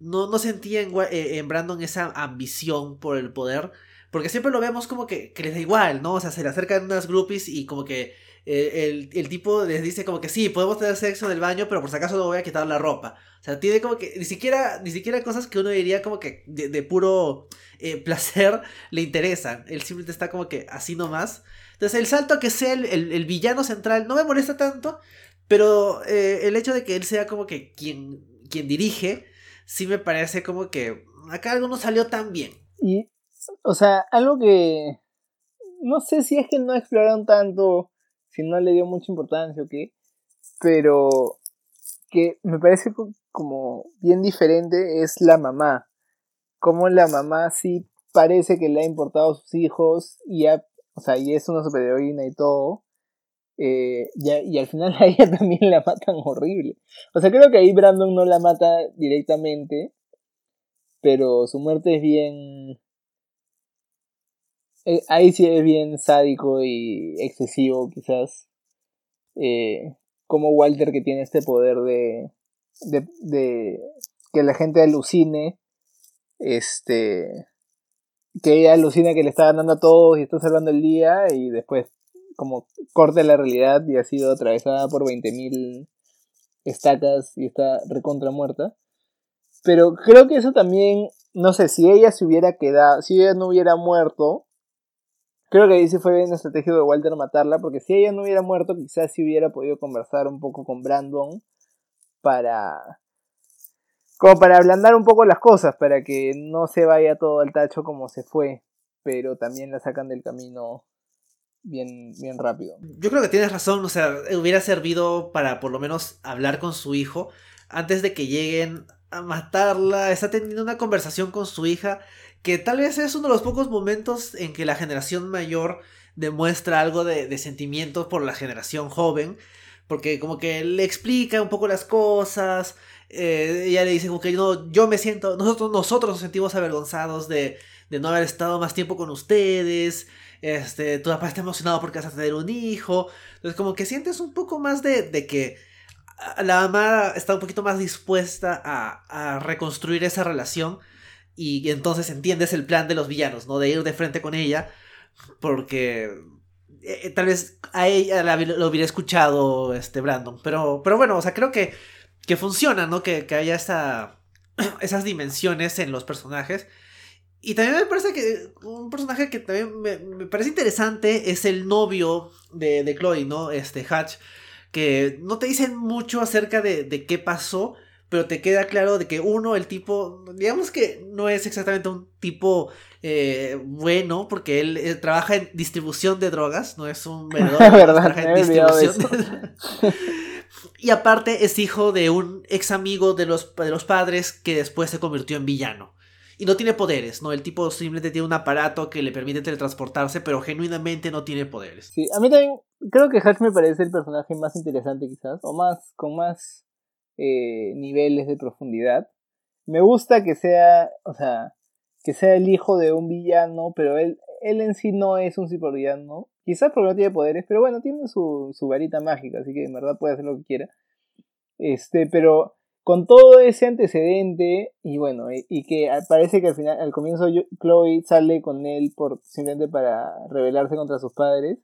No, no sentía en, eh, en Brandon esa ambición por el poder. Porque siempre lo vemos como que, que les da igual, ¿no? O sea, se le acercan unas groupies y como que el, el, tipo les dice como que sí, podemos tener sexo en el baño, pero por si acaso no voy a quitar la ropa. O sea, tiene como que ni siquiera, ni siquiera cosas que uno diría como que de, puro eh, placer le interesan. Él simplemente está como que así nomás. Entonces el salto que sea el, villano central no me molesta tanto, pero eh, el hecho de que él sea como que quien, quien dirige, sí me parece como que acá algo no salió tan bien. Y, o sea, algo que no sé si es que no exploraron tanto si no le dio mucha importancia o qué. Pero que me parece como bien diferente es la mamá. Como la mamá sí parece que le ha importado a sus hijos y, o sea, y es una superheroína y todo. Eh, y, al final a ella también la matan horrible. O sea, creo que ahí Brandon no la mata directamente, pero su muerte es bien... Eh, ahí sí es bien sádico y excesivo quizás. Eh, como Walter que tiene este poder de, de, de que la gente alucine, este, que ella alucina que le está ganando a todos y está salvando el día y después como corta la realidad y ha sido atravesada por 20.000 estacas y está recontra muerta. Pero creo que eso también, no sé, si ella se hubiera quedado, si ella no hubiera muerto, creo que ahí sí fue bien la estrategia de Walter matarla, porque si ella no hubiera muerto, quizás sí hubiera podido conversar un poco con Brandon para... como para ablandar un poco las cosas, para que no se vaya todo al tacho como se fue, pero también la sacan del camino bien, bien rápido. Yo creo que tienes razón, o sea, hubiera servido para por lo menos hablar con su hijo antes de que lleguen a matarla, está teniendo una conversación con su hija que tal vez es uno de los pocos momentos en que la generación mayor demuestra algo de, de sentimientos por la generación joven, porque como que le explica un poco las cosas, eh, ella le dice como que no, yo me siento, nosotros, nosotros nos sentimos avergonzados de, no haber estado más tiempo con ustedes, este, tu papá está emocionado porque vas a tener un hijo. Entonces, como que sientes un poco más de, que la mamá está un poquito más dispuesta a reconstruir esa relación. Y entonces entiendes el plan de los villanos, ¿no? De ir de frente con ella. Porque eh, eh, tal vez a ella lo hubiera escuchado este Brandon. Pero, pero bueno, o sea, creo que, que funciona, ¿no? Que, que haya esa, esas dimensiones en los personajes. Y también me parece que un personaje que también me, parece interesante es el novio de, de, Chloe, ¿no? Este Hatch, que no te dicen mucho acerca de, de, qué pasó, pero te queda claro de que uno, el tipo, digamos que no es exactamente un tipo eh, bueno, porque él, eh, trabaja en distribución de drogas, no es un vendedor, trabaja en distribución. y aparte es hijo de un ex amigo de los, de los padres que después se convirtió en villano. Y no tiene poderes, ¿no? El tipo simplemente tiene un aparato que le permite teletransportarse, pero genuinamente no tiene poderes. Sí, a mí también creo que Hatch me parece el personaje más interesante quizás, o más, con más eh, niveles de profundidad. Me gusta que sea, o sea, que sea el hijo de un villano, pero él, él en sí no es un supervillano. Quizás porque no tiene poderes, pero bueno, tiene su, su varita mágica, así que en verdad puede hacer lo que quiera. Este, pero con todo ese antecedente y bueno, y, que parece que al final, al comienzo Chloe sale con él por simplemente para rebelarse contra sus padres,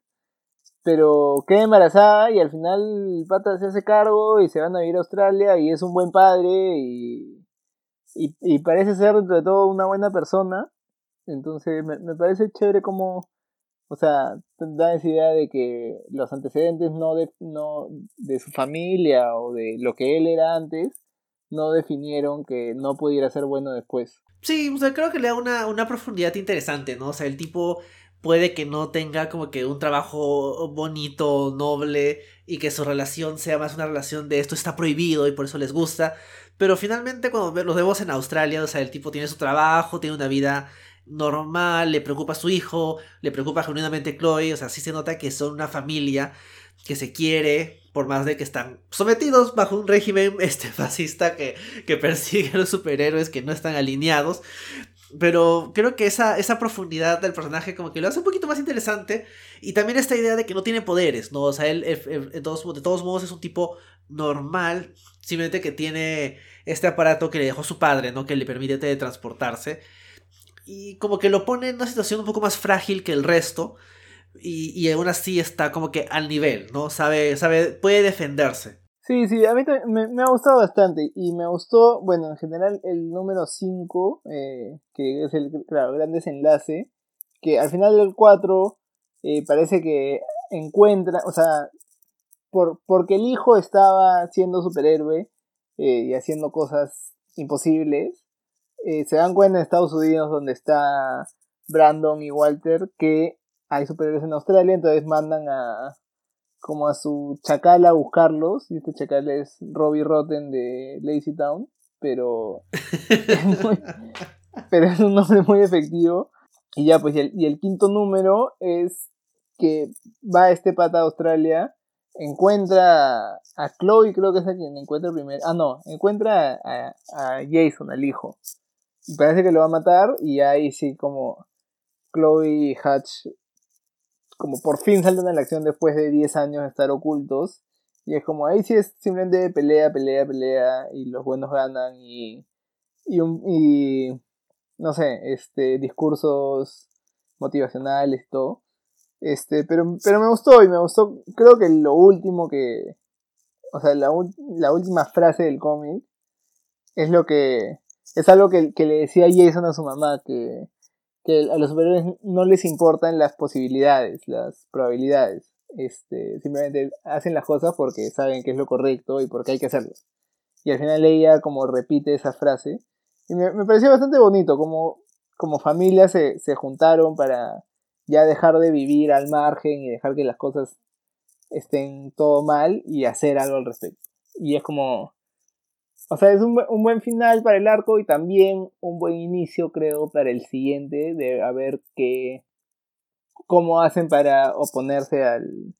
pero queda embarazada y al final el pata se hace cargo y se van a vivir a Australia y es un buen padre y, y, parece ser dentro de todo una buena persona, entonces me, me parece chévere como o sea, da esa idea de que los antecedentes no de, no de su familia o de lo que él era antes no definieron que no pudiera ser bueno después. Sí, o sea, creo que le da una, una profundidad interesante, ¿no? O sea, el tipo puede que no tenga como que un trabajo bonito, noble, y que su relación sea más una relación de esto está prohibido y por eso les gusta. Pero finalmente cuando los vemos en Australia, o sea, el tipo tiene su trabajo, tiene una vida normal, le preocupa a su hijo, le preocupa genuinamente Chloe, o sea, sí se nota que son una familia que se quiere, por más de que están sometidos bajo un régimen este, fascista que, que persigue a los superhéroes que no están alineados. Pero creo que esa, esa profundidad del personaje como que lo hace un poquito más interesante. Y también esta idea de que no tiene todos, ¿no? O sea, él, de todos modos es un tipo normal. Simplemente que tiene este aparato que le dejó su padre, ¿no? Que le permite teletransportarse. Y como que lo pone en una situación un poco más frágil que el resto y, y aún así está como que al nivel, ¿no? Sabe, sabe, puede defenderse. Sí, sí, a mí me, ha gustado bastante y me gustó, bueno, en general el número 5, eh, que es el, claro, gran desenlace, que al final del 4 eh, parece que encuentra, o sea, por, porque el hijo estaba siendo superhéroe eh, y haciendo cosas imposibles, se dan cuenta en Estados Unidos donde está Brandon y Walter que hay superhéroes en Australia, entonces mandan a, como a su chacal a buscarlos. Y este chacal es Robbie Rotten de Lazy Town. Pero pero es un nombre muy efectivo. Y ya, pues, y el, y el quinto número es que va este pata a Australia, encuentra a Chloe, creo que es a quien encuentra primero. Ah, no, encuentra a, a Jason, al hijo. Y parece que lo va a matar. Y ahí sí, como Chloe y Hutch, como por fin saltan a la acción después de 10 años de estar ocultos. Y es como ahí sí es simplemente pelea, pelea, pelea. Y los buenos ganan. Y. Y, un, y no sé, este, discursos motivacionales todo. Este, pero, pero me gustó y me gustó, creo que lo último que, o sea, la, la última frase del cómic es lo que, es algo que, que, le decía Jason a su mamá, que, que a los superhéroes no les importan las posibilidades, las probabilidades. Este, simplemente hacen las cosas porque saben que es lo correcto y porque hay que hacerlo. Y al final ella como repite esa frase y me, me pareció bastante bonito, como, como familia se, se juntaron para ya dejar de vivir al margen y dejar que las cosas estén todo mal y hacer algo al respecto. Y es como, o sea, es un, un, buen final para el arco y también un buen inicio, creo, para el siguiente, de a ver qué, cómo hacen para oponerse al,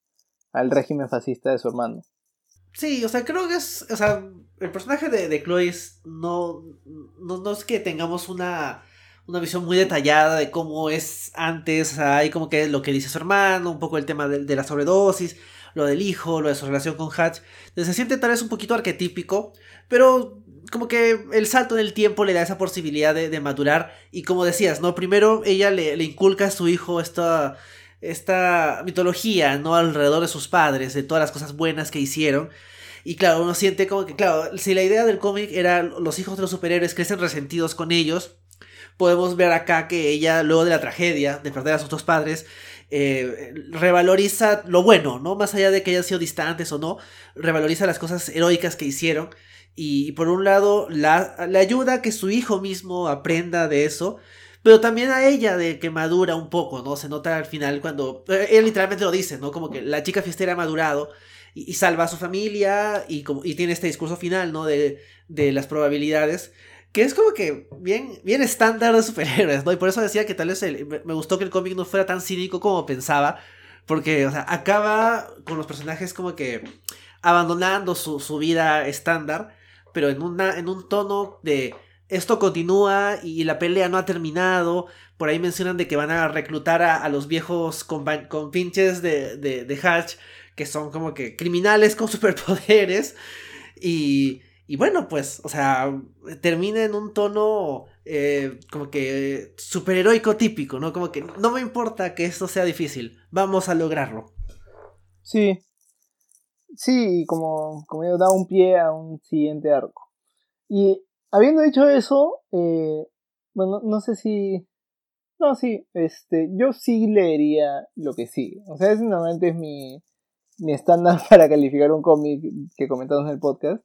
al régimen fascista de su hermano. Sí, o sea, creo que es. O sea, el personaje de, de Chloe es, no, no, no, es que tengamos una, una visión muy detallada de cómo es antes. O sea, hay como que lo que dice su hermano, un poco el tema de, de la sobredosis, lo del hijo, lo de su relación con Hatch. Se siente tal vez un poquito arquetípico, pero como que el salto en el tiempo le da esa posibilidad de, de madurar. Y como decías, ¿no? Primero ella le, le inculca a su hijo esta esta mitología, ¿no? Alrededor de sus padres, de todas las cosas buenas que hicieron. Y claro, uno siente como que, claro, si la idea del cómic era los hijos de los superhéroes crecen resentidos con ellos, podemos ver acá que ella, luego de la tragedia de perder a sus dos padres, eh, revaloriza lo bueno, ¿no? Más allá de que hayan sido distantes o no, revaloriza las cosas heroicas que hicieron. Y, por un lado, la, le ayuda a que su hijo mismo aprenda de eso pero también a ella de que madura un poco, ¿no? Se nota al final cuando, eh, él literalmente lo dice, ¿no? Como que la chica fiestera ha madurado y, salva a su familia y, como, y tiene este discurso final, ¿no? De, de las probabilidades. Que es como que bien, bien estándar de superhéroes, ¿no? Y por eso decía que tal vez me gustó que el cómic no fuera tan cínico como pensaba. Porque, o sea, acaba con los personajes como que abandonando su, su vida estándar, pero en, una, en un tono de esto continúa y la pelea no ha terminado. Por ahí mencionan de que van a reclutar a, los viejos con pinches de, de, de, Hatch, que son como que criminales con superpoderes. Y, y bueno, pues, o sea, termina en un tono eh, como que superheroico típico, ¿no? Como que no me importa que esto sea difícil, vamos a lograrlo. Sí. Sí, como, como yo, da un pie a un siguiente arco. Y Habiendo dicho eso, eh, bueno, no sé si... No, sí, este, yo sí leería lo que sigue. O sea, ese normalmente es mi, mi estándar para calificar un cómic que comentamos en el podcast.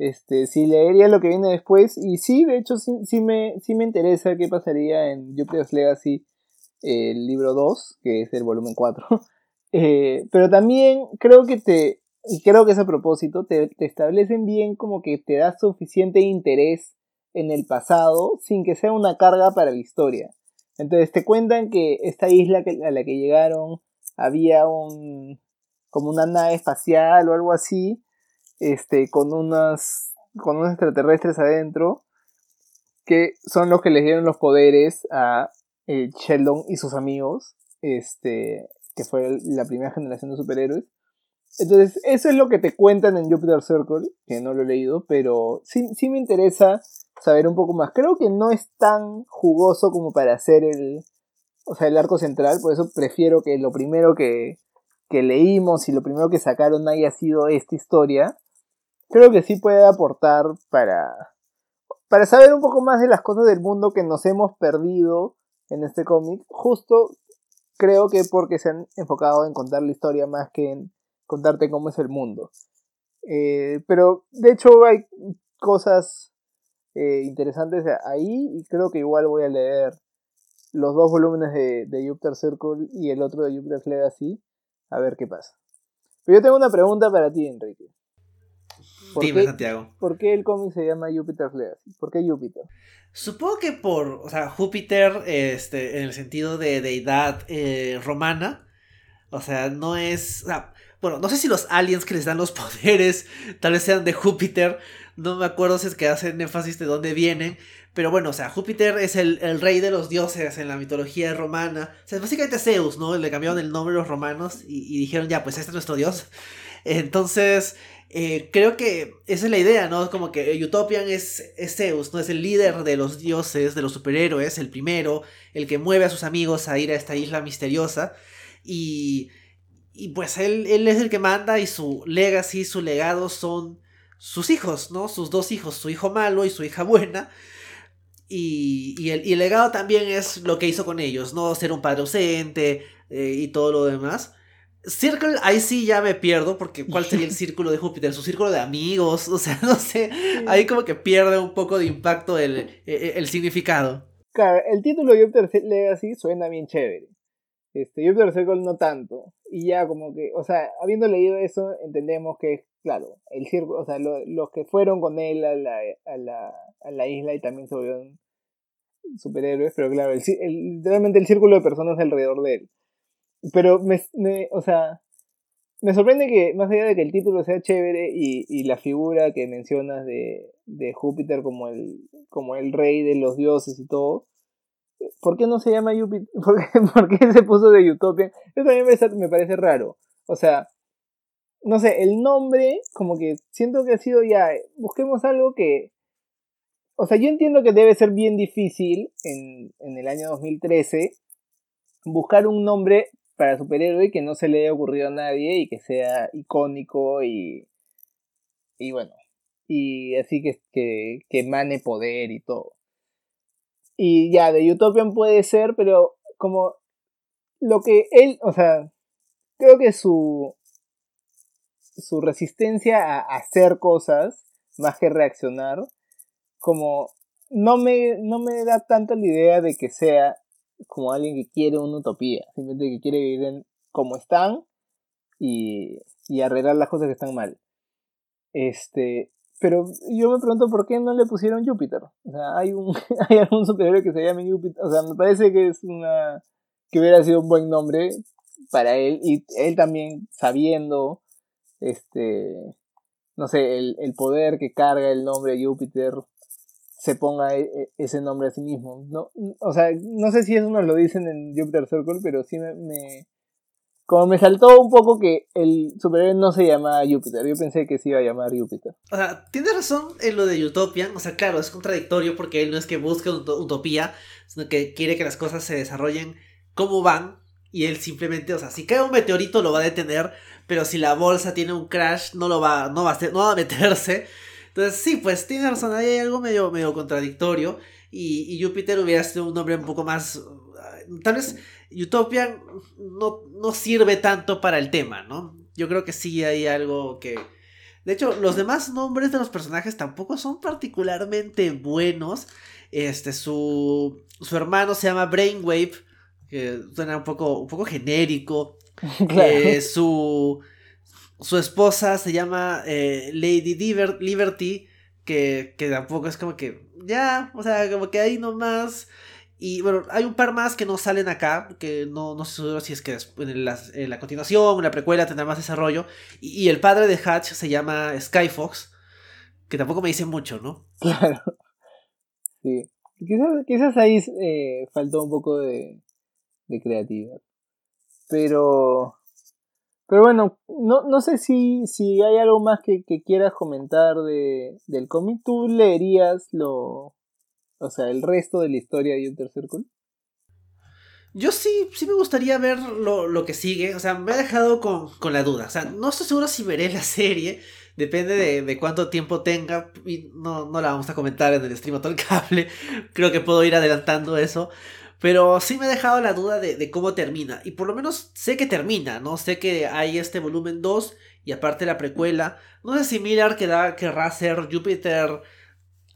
Este, sí leería lo que viene después. Y sí, de hecho, sí, sí, me, sí me interesa qué pasaría en Jupiter's Legacy, el libro 2, que es el volumen 4. Eh, pero también creo que te, y creo que es a propósito, te, te, establecen bien como que te da suficiente interés en el pasado sin que sea una carga para la historia. Entonces te cuentan que esta isla a la que llegaron había un como una nave espacial o algo así, este, con unas con unos extraterrestres adentro que son los que les dieron los poderes a eh, Sheldon y sus amigos, este, que fue la primera generación de superhéroes. Entonces, eso es lo que te cuentan en Jupiter Circle, que no lo he leído, pero sí, sí me interesa saber un poco más. Creo que no es tan jugoso como para hacer el, o sea, el arco central, por eso prefiero que lo primero que, que leímos y lo primero que sacaron haya sido esta historia. Creo que sí puede aportar para, para saber un poco más de las cosas del mundo que nos hemos perdido en este cómic. Justo creo que porque se han enfocado en contar la historia más que en contarte cómo es el mundo. Eh, pero de hecho hay cosas eh, interesantes ahí y creo que igual voy a leer los dos volúmenes de, de Jupiter Circle y el otro de Jupiter's Legacy a ver qué pasa. Pero yo tengo una pregunta para ti, Enrique. Dime, Santiago. ¿Por qué el cómic se llama Jupiter's Legacy? ¿Por qué Júpiter? Supongo que por, o sea, Júpiter, este, en el sentido de deidad eh, romana, o sea, no es, o sea, bueno, no sé si los aliens que les dan los poderes tal vez sean de Júpiter, no me acuerdo si es que hacen énfasis de dónde vienen, pero bueno, o sea, Júpiter es el, rey de los dioses en la mitología romana, o sea, es básicamente Zeus, ¿no? Le cambiaron el nombre los romanos y, y dijeron, ya, pues este es nuestro dios. Entonces, eh, creo que esa es la idea, ¿no? Como que Utopian es, Zeus, ¿no? Es el líder de los dioses, de los superhéroes, el primero, el que mueve a sus amigos a ir a esta isla misteriosa. Y, y pues él, él es el que manda y su legacy, su legado son sus hijos, ¿no? Sus dos hijos, su hijo malo y su hija buena. Y, y, el, y legado también es lo que hizo con ellos, ¿no? Ser un padre ausente eh, y todo lo demás. Circle, ahí sí ya me pierdo, porque ¿cuál sería el círculo de Júpiter? ¿Su círculo de amigos? O sea, no sé, ahí como que pierde un poco de impacto el, e, e, el, significado. Claro, el título Jupiter Legacy suena bien chévere. Este, Jupiter Circle no tanto. Y ya como que, o sea, habiendo leído eso, entendemos que, claro, el círculo, o sea, los que fueron con él a la, a la, a la isla y también se volvieron superhéroes, pero claro, el, realmente el círculo de personas alrededor de él. Pero me, me, o sea, me sorprende que, más allá de que el título sea chévere y, y la figura que mencionas de, de Júpiter como el, como el rey de los dioses y todo, ¿por qué no se llama Júpiter? ¿Por qué, ¿Por qué, se puso de Utopia? Eso también me parece raro. O sea, no sé, el nombre, como que siento que ha sido ya, busquemos algo que... O sea, yo entiendo que debe ser bien difícil en, en el año 2013 buscar un nombre para superhéroe que no se le haya ocurrido a nadie y que sea icónico y, y bueno, y así que, que, que emane poder y todo. Y ya, de Utopian puede ser, pero como lo que él, o sea, creo que su, su resistencia a hacer cosas, más que reaccionar, como no me, no me da tanta la idea de que sea como alguien que quiere una utopía, simplemente que quiere vivir en como están y, y arreglar las cosas que están mal. Este, pero yo me pregunto por qué no le pusieron Júpiter. O sea, hay un hay algún superhéroe que se llame Júpiter. O sea, me parece que es una que hubiera sido un buen nombre para él y él también sabiendo este no sé, el, el poder que carga el nombre Júpiter se ponga e, e, ese nombre a sí mismo. No, o sea, no sé si eso nos lo dicen en Jupiter Circle, pero sí me, Como me saltó un poco que el superhéroe no se llama Júpiter. Yo pensé que se iba a llamar Júpiter. O sea, tienes razón en lo de Utopian. O sea, claro, es contradictorio porque él no es que busque utopía, sino que quiere que las cosas se desarrollen como van. Y él simplemente, o sea, si cae un meteorito lo va a detener, pero si la bolsa tiene un crash no lo va, no va, a, no va a meterse. Entonces, sí, pues tiene razón, ahí hay algo medio, medio contradictorio. Y, y Júpiter hubiera sido un nombre un poco más. Uh, tal vez Utopia no, no sirve tanto para el tema, ¿no? Yo creo que sí hay algo que. De hecho, los demás nombres de los personajes tampoco son particularmente buenos. Este, su, su hermano se llama Brainwave, que suena un poco, un poco genérico. Eh, su, su esposa se llama eh, Lady Liberty, que, que tampoco es como que, ya, o sea, como que ahí nomás. Y bueno, hay un par más que no salen acá, que no, no sé si es que en la, en la continuación, en la precuela tendrá más desarrollo. Y, el padre de Hatch se llama Skyfox, que tampoco me dice mucho, ¿no? Claro. Sí. Quizás, quizás ahí eh, faltó un poco de, de creatividad. Pero pero bueno, no, no sé si, si hay algo más que, quieras comentar de, del cómic. ¿Tú leerías lo, o sea, el resto de la historia de Inter Circle? Yo sí, sí me gustaría ver lo, que sigue. O sea, me ha dejado con, la duda. O sea, no estoy seguro si veré la serie. Depende de, cuánto tiempo tenga. Y no, no la vamos a comentar en el stream a todo el cable. Creo que puedo ir adelantando eso. Pero sí me ha dejado la duda de, cómo termina. Y por lo menos sé que termina, ¿no? Sé que hay este volumen 2 y aparte la precuela. No sé si Miller querrá hacer Júpiter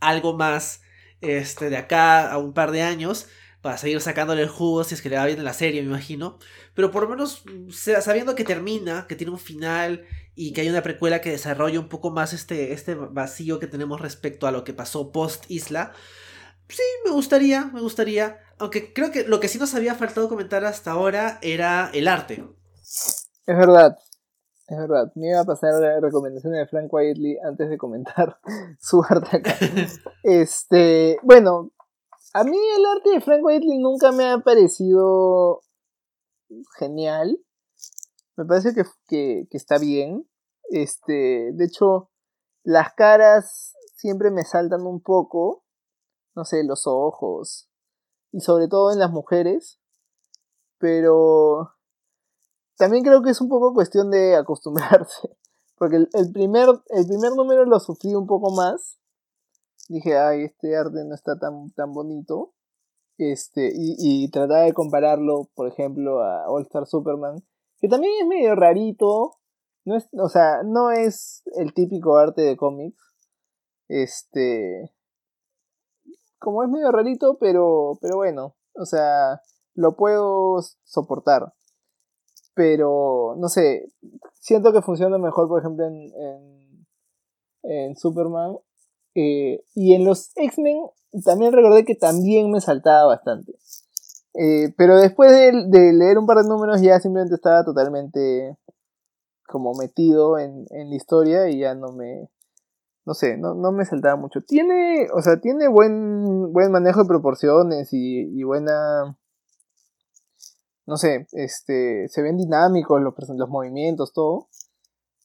algo más este, de acá a un par de años. para seguir sacándole el jugo si es que le va bien en la serie, me imagino. Pero por lo menos sabiendo que termina, que tiene un final y que hay una precuela que desarrolla un poco más este, este vacío que tenemos respecto a lo que pasó post Isla. Sí, me gustaría, me gustaría. Aunque creo que lo que sí nos había faltado comentar hasta ahora era el arte. Es verdad, es verdad. Me iba a pasar la recomendación de Frank Whiteley antes de comentar su arte acá. este, bueno, a mí el arte de Frank Whiteley nunca me ha parecido genial. Me parece que, está bien. Este, de hecho, las caras siempre me saltan un poco. No sé, los ojos. Y sobre todo en las mujeres. Pero también creo que es un poco cuestión de acostumbrarse. Porque el, primer, el primer número lo sufrí un poco más dije, ay, este arte no está tan, tan bonito. Este, y, y trataba de compararlo, por ejemplo, a All Star Superman, que también es medio rarito. No es, o sea, no es el típico arte de cómics. Este. Como es medio rarito, pero. Pero bueno. O sea. Lo puedo soportar. Pero. No sé. Siento que funciona mejor, por ejemplo, en. en, en Superman. Eh, y en los X-Men también recordé que también me saltaba bastante. Eh, pero después de, leer un par de números ya simplemente estaba totalmente como metido en, la historia y ya no me... No sé, no, me saltaba mucho. Tiene, o sea, tiene buen, buen manejo de proporciones y, y buena... No sé, este, se ven dinámicos los, los movimientos, todo.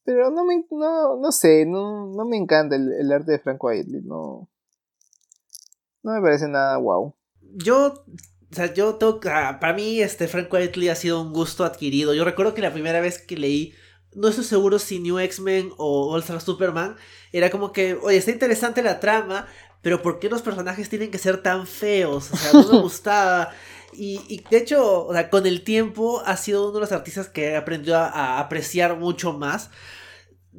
Pero no me, no, no sé, no, no me encanta el, arte de Frank Whiteley, no, no me parece nada wow. Yo, o sea, yo tengo, ah, para mí este Frank Whiteley ha sido un gusto adquirido. Yo recuerdo que la primera vez que leí, no estoy seguro si New X-Men o All Star Superman, era como que, oye, está interesante la trama, pero ¿por qué los personajes tienen que ser tan feos? O sea, no me gustaba. Y, de hecho, o sea, con el tiempo ha sido uno de los artistas que aprendió a, a apreciar mucho más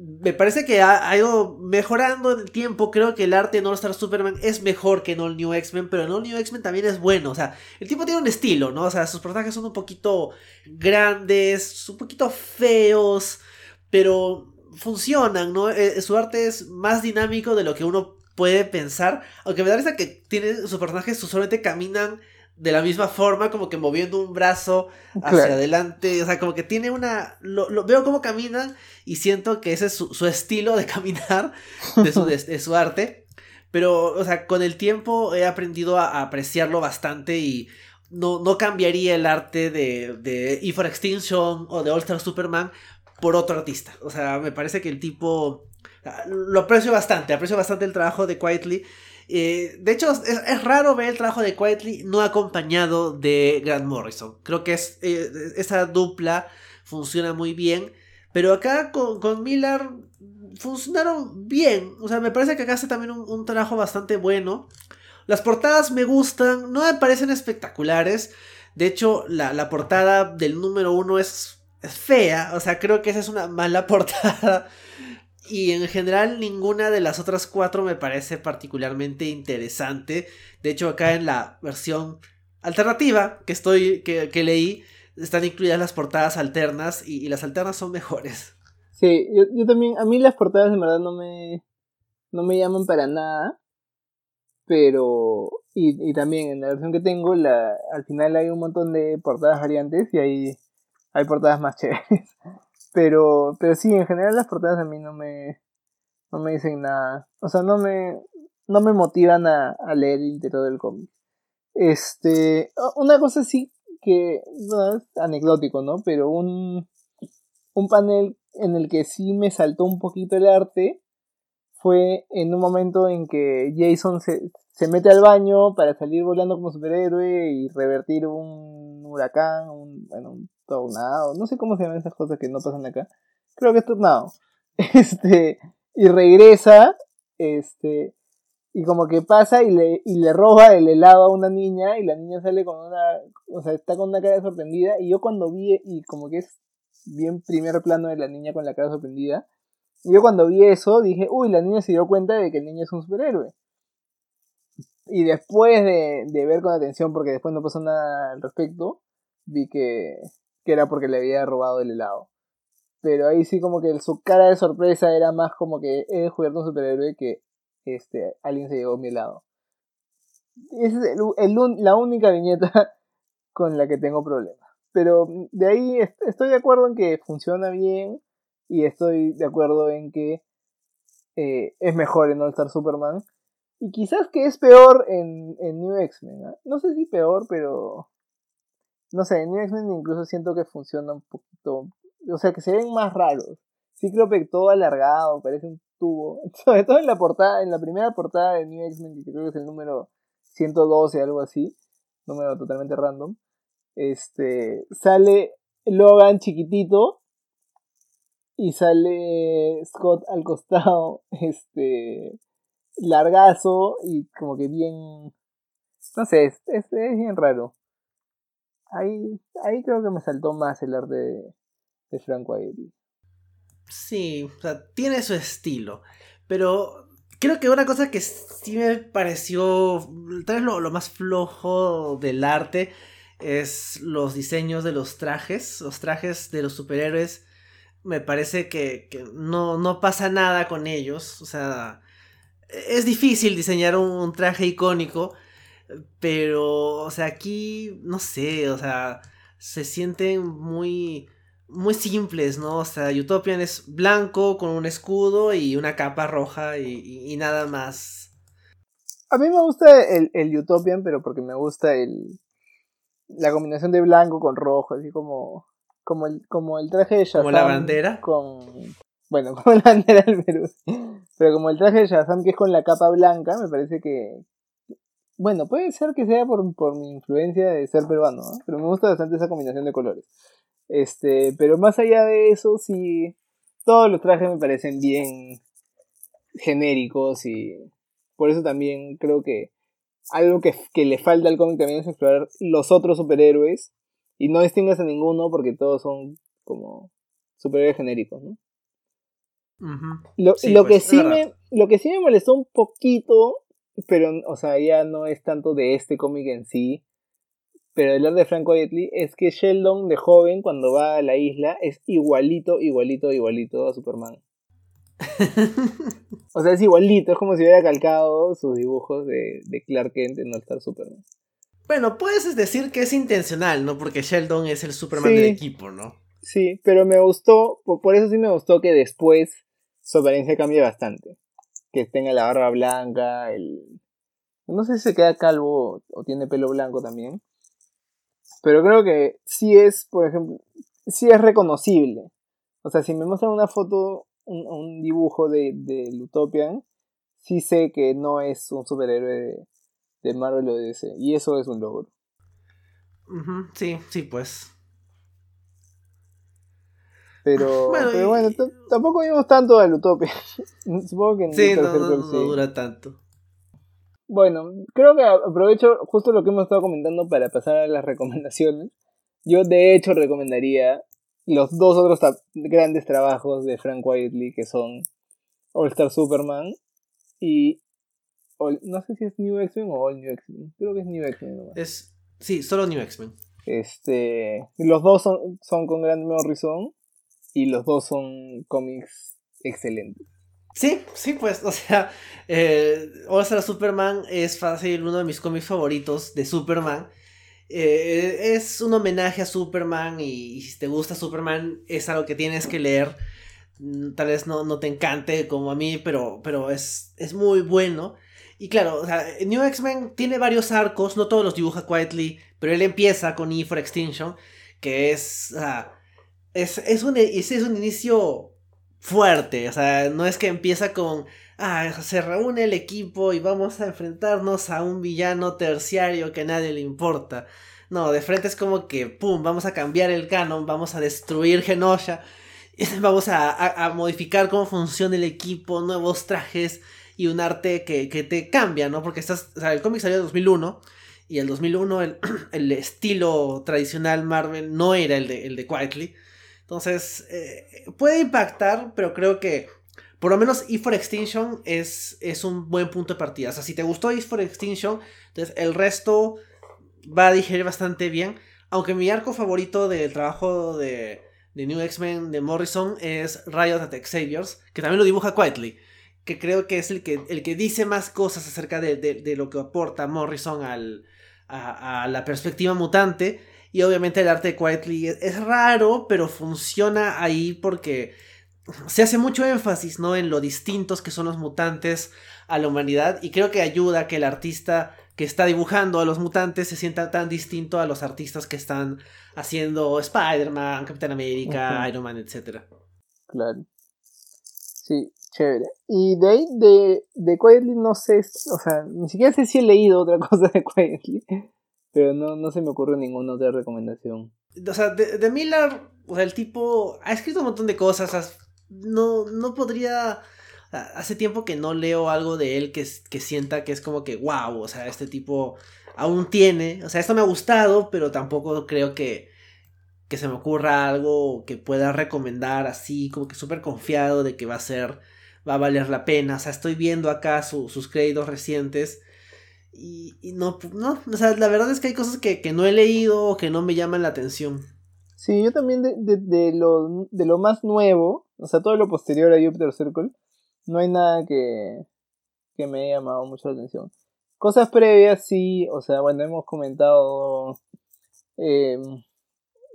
me parece que ha, ido mejorando en el tiempo. Creo que el arte en All Star Superman es mejor que en All New X-Men, pero en All New X-Men también es bueno. O sea, el tipo tiene un estilo, ¿no? O sea, sus personajes son un poquito grandes, un poquito feos, pero funcionan, ¿no? Eh, su arte es más dinámico de lo que uno puede pensar. Aunque me da risa que tiene, sus personajes usualmente caminan de la misma forma, como que moviendo un brazo hacia adelante. O sea, como que tiene una. Lo, veo cómo camina y siento que ese es su, estilo de caminar, de su, de, su, arte. Pero, o sea, con el tiempo he aprendido a, apreciarlo bastante y no, no cambiaría el arte de, de E for Extinction o de All Star Superman por otro artista. O sea, me parece que el tipo. Lo aprecio bastante, aprecio bastante el trabajo de Quietly. Eh, de hecho, es, raro ver el trabajo de Quietly no acompañado de Grant Morrison. Creo que eh, esa dupla funciona muy bien. Pero acá con, con, Miller funcionaron bien. O sea, me parece que acá hace también un, trabajo bastante bueno. Las portadas me gustan, no me parecen espectaculares. De hecho, la, portada del número uno es, es fea. O sea, creo que esa es una mala portada. Y en general ninguna de las otras cuatro me parece particularmente interesante. De hecho, acá en la versión alternativa que estoy. que, leí. Están incluidas las portadas alternas. Y, las alternas son mejores. Sí, yo, también. A mí las portadas en verdad no me. no me llaman para nada. Pero. Y, y también en la versión que tengo, la, al final hay un montón de portadas variantes. Y hay. hay portadas más chéveres. Pero, pero sí, en general las portadas a mí no me, no me dicen nada. O sea, no me, no me motivan a, a leer el interior del cómic. Este, una cosa sí que no es anecdótico, ¿no? Pero un, un panel en el que sí me saltó un poquito el arte fue en un momento en que Jason se, se mete al baño para salir volando como superhéroe y revertir un huracán, un, bueno, un tornado, no sé cómo se llaman esas cosas que no pasan acá. Creo que es tornado. Este, y regresa, este, y como que pasa y le, y le roba el helado a una niña y la niña sale con una, o sea, está con una cara sorprendida y yo cuando vi, y como que es bien primer plano de la niña con la cara sorprendida, y yo cuando vi eso dije, uy, la niña se dio cuenta de que el niño es un superhéroe. y después de, de, ver con atención, porque después no pasó nada al respecto, vi que, que era porque le había robado el helado. Pero ahí sí como que su cara de sorpresa era más como que he descubierto un superhéroe que este, alguien se llevó a mi helado. Esa es el, la única viñeta con la que tengo problemas. Pero de ahí estoy de acuerdo en que funciona bien y estoy de acuerdo en que eh, es mejor en All Star Superman. Y quizás que es peor en, en New X-Men. ¿ah? No sé si peor, pero... No sé, en X-Men incluso siento que funciona un poquito... O sea, que se ven más raros. Cíclope todo alargado, parece un tubo. Sobre todo en la portada, en la primera portada de New X-Men, que creo que es el número 112, algo así. Número totalmente random. Este, sale Logan chiquitito y sale Scott al costado, este, largazo y como que bien, no sé, es, es, bien raro. Ahí, ahí creo que me saltó más el arte de, de Frank Whiteley. Sí, o sea, tiene su estilo, pero creo que una cosa que sí me pareció tal vez lo, lo más flojo del arte es los diseños de los trajes, los trajes de los superhéroes. Me parece que, no, no, pasa nada con ellos. O sea, es difícil diseñar un, traje icónico. Pero, o sea, aquí, no sé, o sea, se sienten muy, muy simples, ¿no? O sea, Utopian es blanco con un escudo y una capa roja y, nada más. A mí me gusta el, el Utopian, pero porque me gusta el, la combinación de blanco con rojo, así como como el, como el traje de Shazam. Como la bandera. Con, bueno, como la bandera del Perú. Pero como el traje de Shazam que es con la capa blanca, me parece que... Bueno, puede ser que sea por, por mi influencia de ser peruano, pero me gusta bastante esa combinación de colores. Este, pero más allá de eso, sí, todos los trajes me parecen bien genéricos y por eso también creo que algo que, le falta al cómic también es explorar los otros superhéroes y no distingues a ninguno porque todos son como superhéroes genéricos, ¿no? lo, lo que sí me, lo que sí me molestó un poquito, pero, o sea, ya no es tanto de este cómic en sí, pero el de Frank Whiteley es que Sheldon de joven, cuando va a la isla, es igualito, igualito, igualito a Superman. o sea, es igualito, es como si hubiera calcado sus dibujos de, Clark Kent en All Star Superman. Bueno, puedes decir que es intencional, ¿no? Porque Sheldon es el Superman del equipo, ¿no? Sí, pero me gustó, por eso sí me gustó que después su apariencia cambie bastante. Que tenga la barba blanca, el... No sé si se queda calvo o tiene pelo blanco también. Pero creo que sí es, por ejemplo, sí es reconocible. O sea, si me muestran una foto un, dibujo de, de Utopian, sí sé que no es un superhéroe de, Marvel o de DC. Y eso es un logro. sí, sí, pues. Pero bueno, tampoco vimos tanto a Utopia. Supongo que sí, no, dura tanto. Bueno, creo que aprovecho justo lo que hemos estado comentando para pasar a las recomendaciones. Yo de hecho recomendaría los dos otros grandes trabajos de Frank Whiteley que son All Star Superman y no sé si es New X-Men o All New X-Men. Creo que es New X-Men. Es, sí, solo New X-Men. Este, los dos son, son con Grant Morrison y los dos son cómics excelentes. Sí, sí, pues, o sea, eh, All Star Superman es fácil uno de mis cómics favoritos de Superman. Eh, es un homenaje a Superman y, si te gusta Superman es algo que tienes que leer. Mm, tal vez no, no te encante como a mí, pero, pero es, es muy bueno. Y claro, o sea, New X-Men tiene varios arcos, no todos los dibuja Quietly, pero él empieza con E for Extinction, que es, es, es, un, es un inicio fuerte, o sea, no es que empieza con, ah, se reúne el equipo y vamos a enfrentarnos a un villano terciario que a nadie le importa. No, de frente es como que, pum, vamos a cambiar el canon, vamos a destruir Genosha, vamos a, modificar cómo funciona el equipo, nuevos trajes y un arte que, te cambia, ¿no? Porque estás, el cómic salió en 2001 y el 2001 el, el estilo tradicional Marvel no era el de, el de Quietly. Entonces, eh, puede impactar, pero creo que por lo menos E for Extinction es, es un buen punto de partida. O sea, si te gustó E for Extinction, entonces el resto va a digerir bastante bien. Aunque mi arco favorito del trabajo de, de New X-Men de Morrison es Riot at Xavier's, que también lo dibuja Quietly. Que creo que es el que, el que dice más cosas acerca de, de, lo que aporta Morrison al, a, a, la perspectiva mutante. Y obviamente el arte de Quietly es, raro, pero funciona ahí porque se hace mucho énfasis, ¿no? En lo distintos que son los mutantes a la humanidad y creo que ayuda a que el artista que está dibujando a los mutantes se sienta tan distinto a los artistas que están haciendo Spider-Man, Capitán América, Iron Man, etc. Claro. Sí, chévere. Y de ahí, de, de Quietly, no sé, o sea, ni siquiera sé si he leído otra cosa de Quietly, pero no, no se me ocurre ninguna otra recomendación. O sea, de, de Miller, o sea, el tipo ha escrito un montón de cosas, no, no podría... Hace tiempo que no leo algo de él que, que sienta que es como que, wow, o sea, este tipo aún tiene, o sea, esto me ha gustado, pero tampoco creo que, que se me ocurra algo que pueda recomendar así, como que súper confiado de que va a ser, va a valer la pena, o sea, estoy viendo acá sus créditos recientes y, y, no, no, o sea, la verdad es que hay cosas que, que no he leído o que no me llaman la atención. Sí, yo también de, de, lo, de lo más nuevo, o sea, todo lo posterior a Jupiter Circle, no hay nada que, que me haya llamado mucho la atención. Cosas previas, sí, o sea, bueno, hemos comentado eh,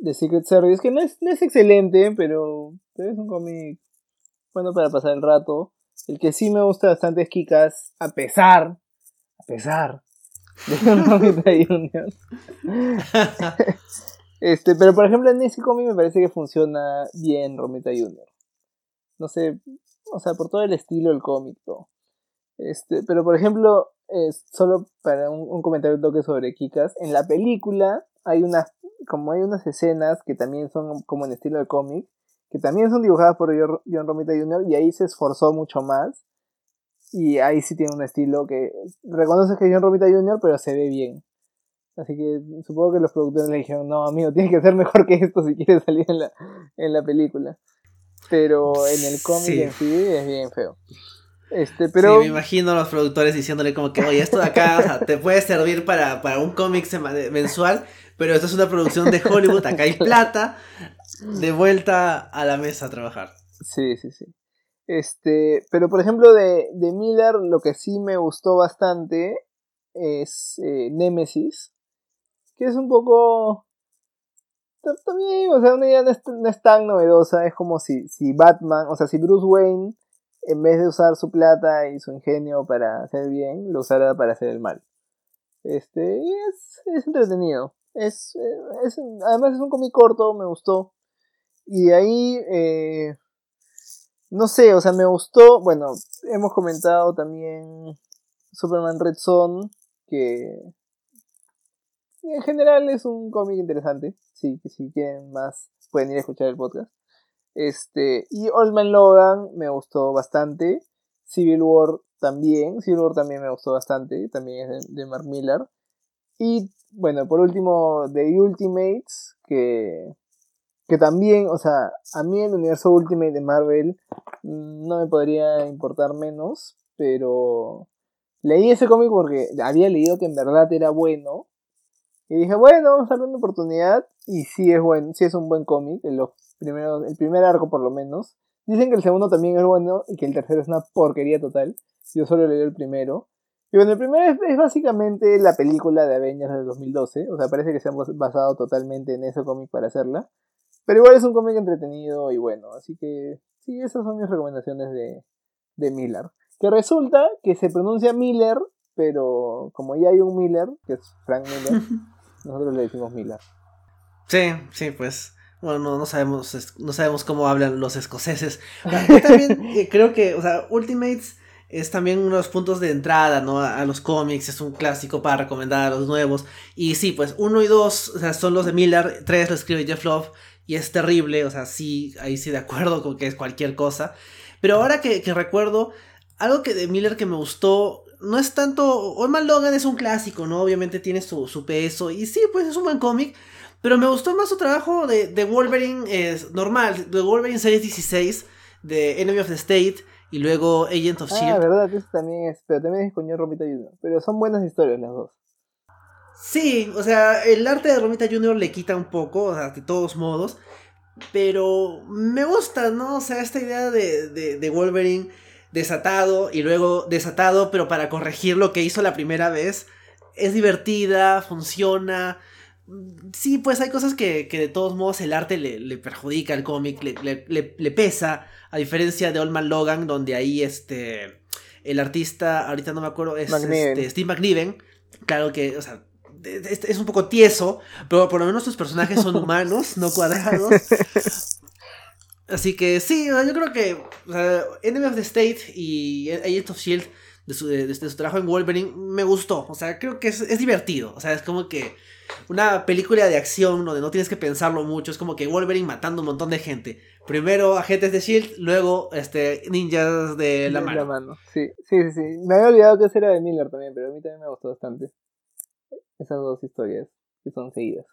The Secret Service, que no es, no es excelente, pero, pero es un cómic bueno para pasar el rato. El que sí me gusta bastante es Kikas, a pesar, a pesar de un de Union. este, pero por ejemplo en ese cómic me parece que funciona bien Romita Junior no sé, o sea, por todo el estilo del cómic, Este, pero por ejemplo, solo para un, comentario toque sobre Kikas, en la película hay unas, como hay unas escenas que también son como en estilo de cómic, que también son dibujadas por John Romita Jr. y ahí se esforzó mucho más. Y ahí sí tiene un estilo que reconoces que es John Romita Jr., pero se ve bien. Así que supongo que los productores le dijeron, no, amigo, tienes que ser mejor que esto si quieres salir en la, en la película pero en el cómic en sí es bien feo. Este, pero... Sí, me imagino a los productores diciéndole como que, oye, esto de acá o sea, te puede servir para, para un cómic mensual, pero esto es una producción de Hollywood, acá hay plata, de vuelta a la mesa a trabajar. Sí, sí, sí. Este, pero por ejemplo de, de Miller lo que sí me gustó bastante es eh, Nemesis, que es un poco también, o sea, una idea no es, tan novedosa, es como si, si Batman, o sea, si Bruce Wayne, en vez de usar su plata y su ingenio para hacer bien, lo usara para hacer el mal. Este, y es, es entretenido. Es, es, además es un cómic corto, me gustó. Y de ahí, eh, no sé, o sea, me gustó, bueno, hemos comentado también Superman Red Son, que en general es un cómic interesante. Sí, que si quieren más pueden ir a escuchar el podcast. Este, y Old Man Logan me gustó bastante. Civil War también. Civil War también me gustó bastante. También es de, Mark Miller. Y bueno, por último, The Ultimates, que, que también, o sea, a mí el universo Ultimate de Marvel no me podría importar menos, pero leí ese cómic porque había leído que en verdad era bueno y dije, bueno, vamos a darle una oportunidad. Y sí es bueno, sí es un buen cómic, el, el primer arco por lo menos. Dicen que el segundo también es bueno y que el tercero es una porquería total. Yo solo leí el primero. Y bueno, el primero es, básicamente la película de Avengers del 2012. O sea, parece que se han basado totalmente en ese cómic para hacerla. Pero igual es un cómic entretenido y bueno. Así que sí, esas son mis recomendaciones de, de Miller. Que resulta que se pronuncia Miller, pero como ya hay un Miller, que es Frank Miller. Nosotros le decimos Miller. Sí, sí, pues. Bueno, no, sabemos, no sabemos cómo hablan los escoceses. Yo también eh, creo que, o sea, Ultimates es también uno de los puntos de entrada, ¿no? A, los cómics, es un clásico para recomendar a los nuevos. Y sí, pues uno y dos, o sea, son los de Miller, tres lo escribe Jeff Love y es terrible, o sea, sí, ahí sí de acuerdo con que es cualquier cosa. Pero ahora que, que recuerdo, algo que de Miller que me gustó no es tanto. Old Logan es un clásico, ¿no? Obviamente tiene su, su peso. Y sí, pues es un buen cómic. Pero me gustó más su trabajo de, de Wolverine es normal. De Wolverine Series 16. De Enemy of the State. y luego Agent of Ah, Shield. verdad, eso también es, pero también es con John Romita Jr. Pero son buenas historias las dos. Sí, o sea, el arte de Romita Jr. le quita un poco, o sea, de todos modos. Pero me gusta, ¿no? O sea, esta idea de, de, de Wolverine desatado y luego desatado, pero para corregir lo que hizo la primera vez. Es divertida, funciona. Sí, pues hay cosas que, que de todos modos el arte le, le perjudica al cómic, le, le, le, pesa, a diferencia de Old Man Logan, donde ahí este el artista, ahorita no me acuerdo, es McNiven. este, Steve McNiven, claro que, o sea, es, es un poco tieso, pero por lo menos sus personajes son humanos, no cuadrados. Así que sí, yo creo que o sea, Enemy of the State y Agent of Shield de su, de, de su trabajo en Wolverine me gustó. O sea, creo que es, es, divertido. O sea, es como que una película de acción donde no tienes que pensarlo mucho. Es como que Wolverine matando un montón de gente. Primero agentes de Shield, luego este ninjas de la De mano. La mano. Sí, sí, sí, sí. Me había olvidado que ese era de Miller también, pero a mí también me gustó bastante. Esas dos historias que son seguidas.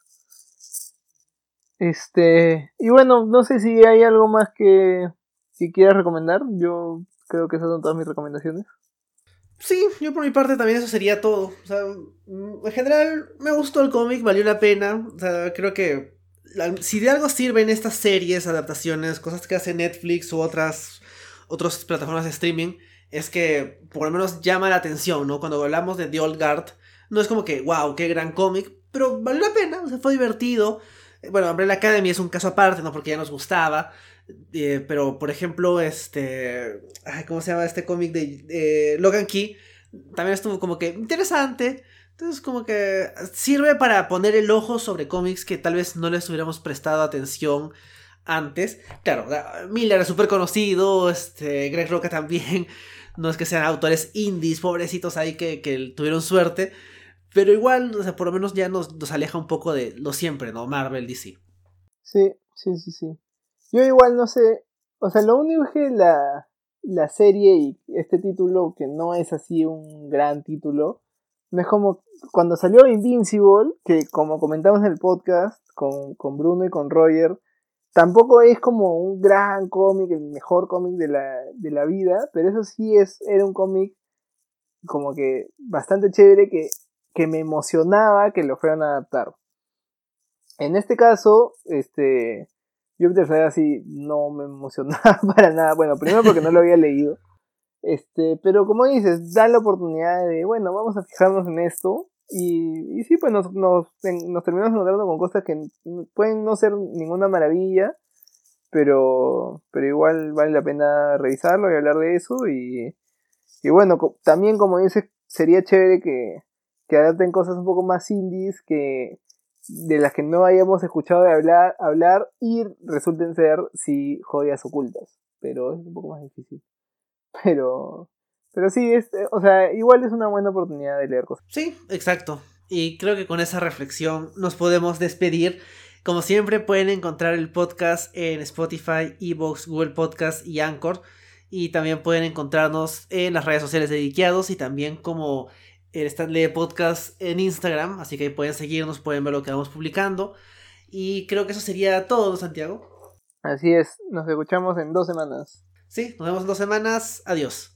Este, y bueno, no sé si hay algo más que, que quieras recomendar. Yo creo que esas son todas mis recomendaciones. Sí, yo por mi parte también eso sería todo. O sea, mm, en general me gustó el cómic, valió la pena. O sea, creo que si de algo sirven estas series, adaptaciones, cosas que hace Netflix u otras, otras plataformas de streaming, es que por lo menos llama la atención, ¿no? Cuando hablamos de The Old Guard, no es como que, wow, qué gran cómic, pero valió la pena, o sea, fue divertido. Eh, Bueno, Umbrella Academy es un caso aparte, ¿no? Porque ya nos gustaba. Eh, pero, por ejemplo, este. ¿Cómo se llama este cómic de Logan Key? También estuvo como que interesante. Entonces, como que sirve para poner el ojo sobre cómics que tal vez no les hubiéramos prestado atención antes. Claro, da- Miller es súper conocido, este, Greg Roca también. No es que sean autores indies, pobrecitos ahí que, que tuvieron suerte. Pero igual, o sea, por lo menos ya nos, nos aleja un poco de lo siempre, ¿no? Marvel, DC. Sí, sí, sí, sí. Yo igual no sé, o sea, lo único que la, la serie y este título, que no es así un gran título, no es como cuando salió Invincible, que como comentamos en el podcast con, con Bruno y con Roger, tampoco es como un gran cómic, el mejor cómic de la, de la vida, pero eso sí es, era un cómic como que bastante chévere que, que me emocionaba que lo fueran a adaptar. En este caso, este, Jupiter Legacy no me emocionaba para nada. Bueno, primero porque no lo había leído. Este, pero como dices, da la oportunidad de, bueno, vamos a fijarnos en esto. Y, y sí, pues nos, nos, nos terminamos encontrando con cosas que pueden no ser ninguna maravilla, pero, pero igual vale la pena revisarlo y hablar de eso. Y, y bueno, también como dices, sería chévere que, que adapten cosas un poco más indies, que de las que no hayamos escuchado de hablar, hablar y resulten ser sí joyas ocultas. Pero es un poco más difícil. Pero, pero sí, es, eh, o sea, igual es una buena oportunidad de leer cosas. Sí, exacto. Y creo que con esa reflexión nos podemos despedir. Como siempre, pueden encontrar el podcast en Spotify, Evox, Google Podcast y Anchor. Y también pueden encontrarnos en las redes sociales de Diqueados y también como el Stanley Podcast en Instagram. Así que ahí pueden seguirnos, pueden ver lo que vamos publicando. Y creo que eso sería todo, ¿no, Santiago. Así es, nos escuchamos en dos semanas. Sí, nos vemos en dos semanas. Adiós.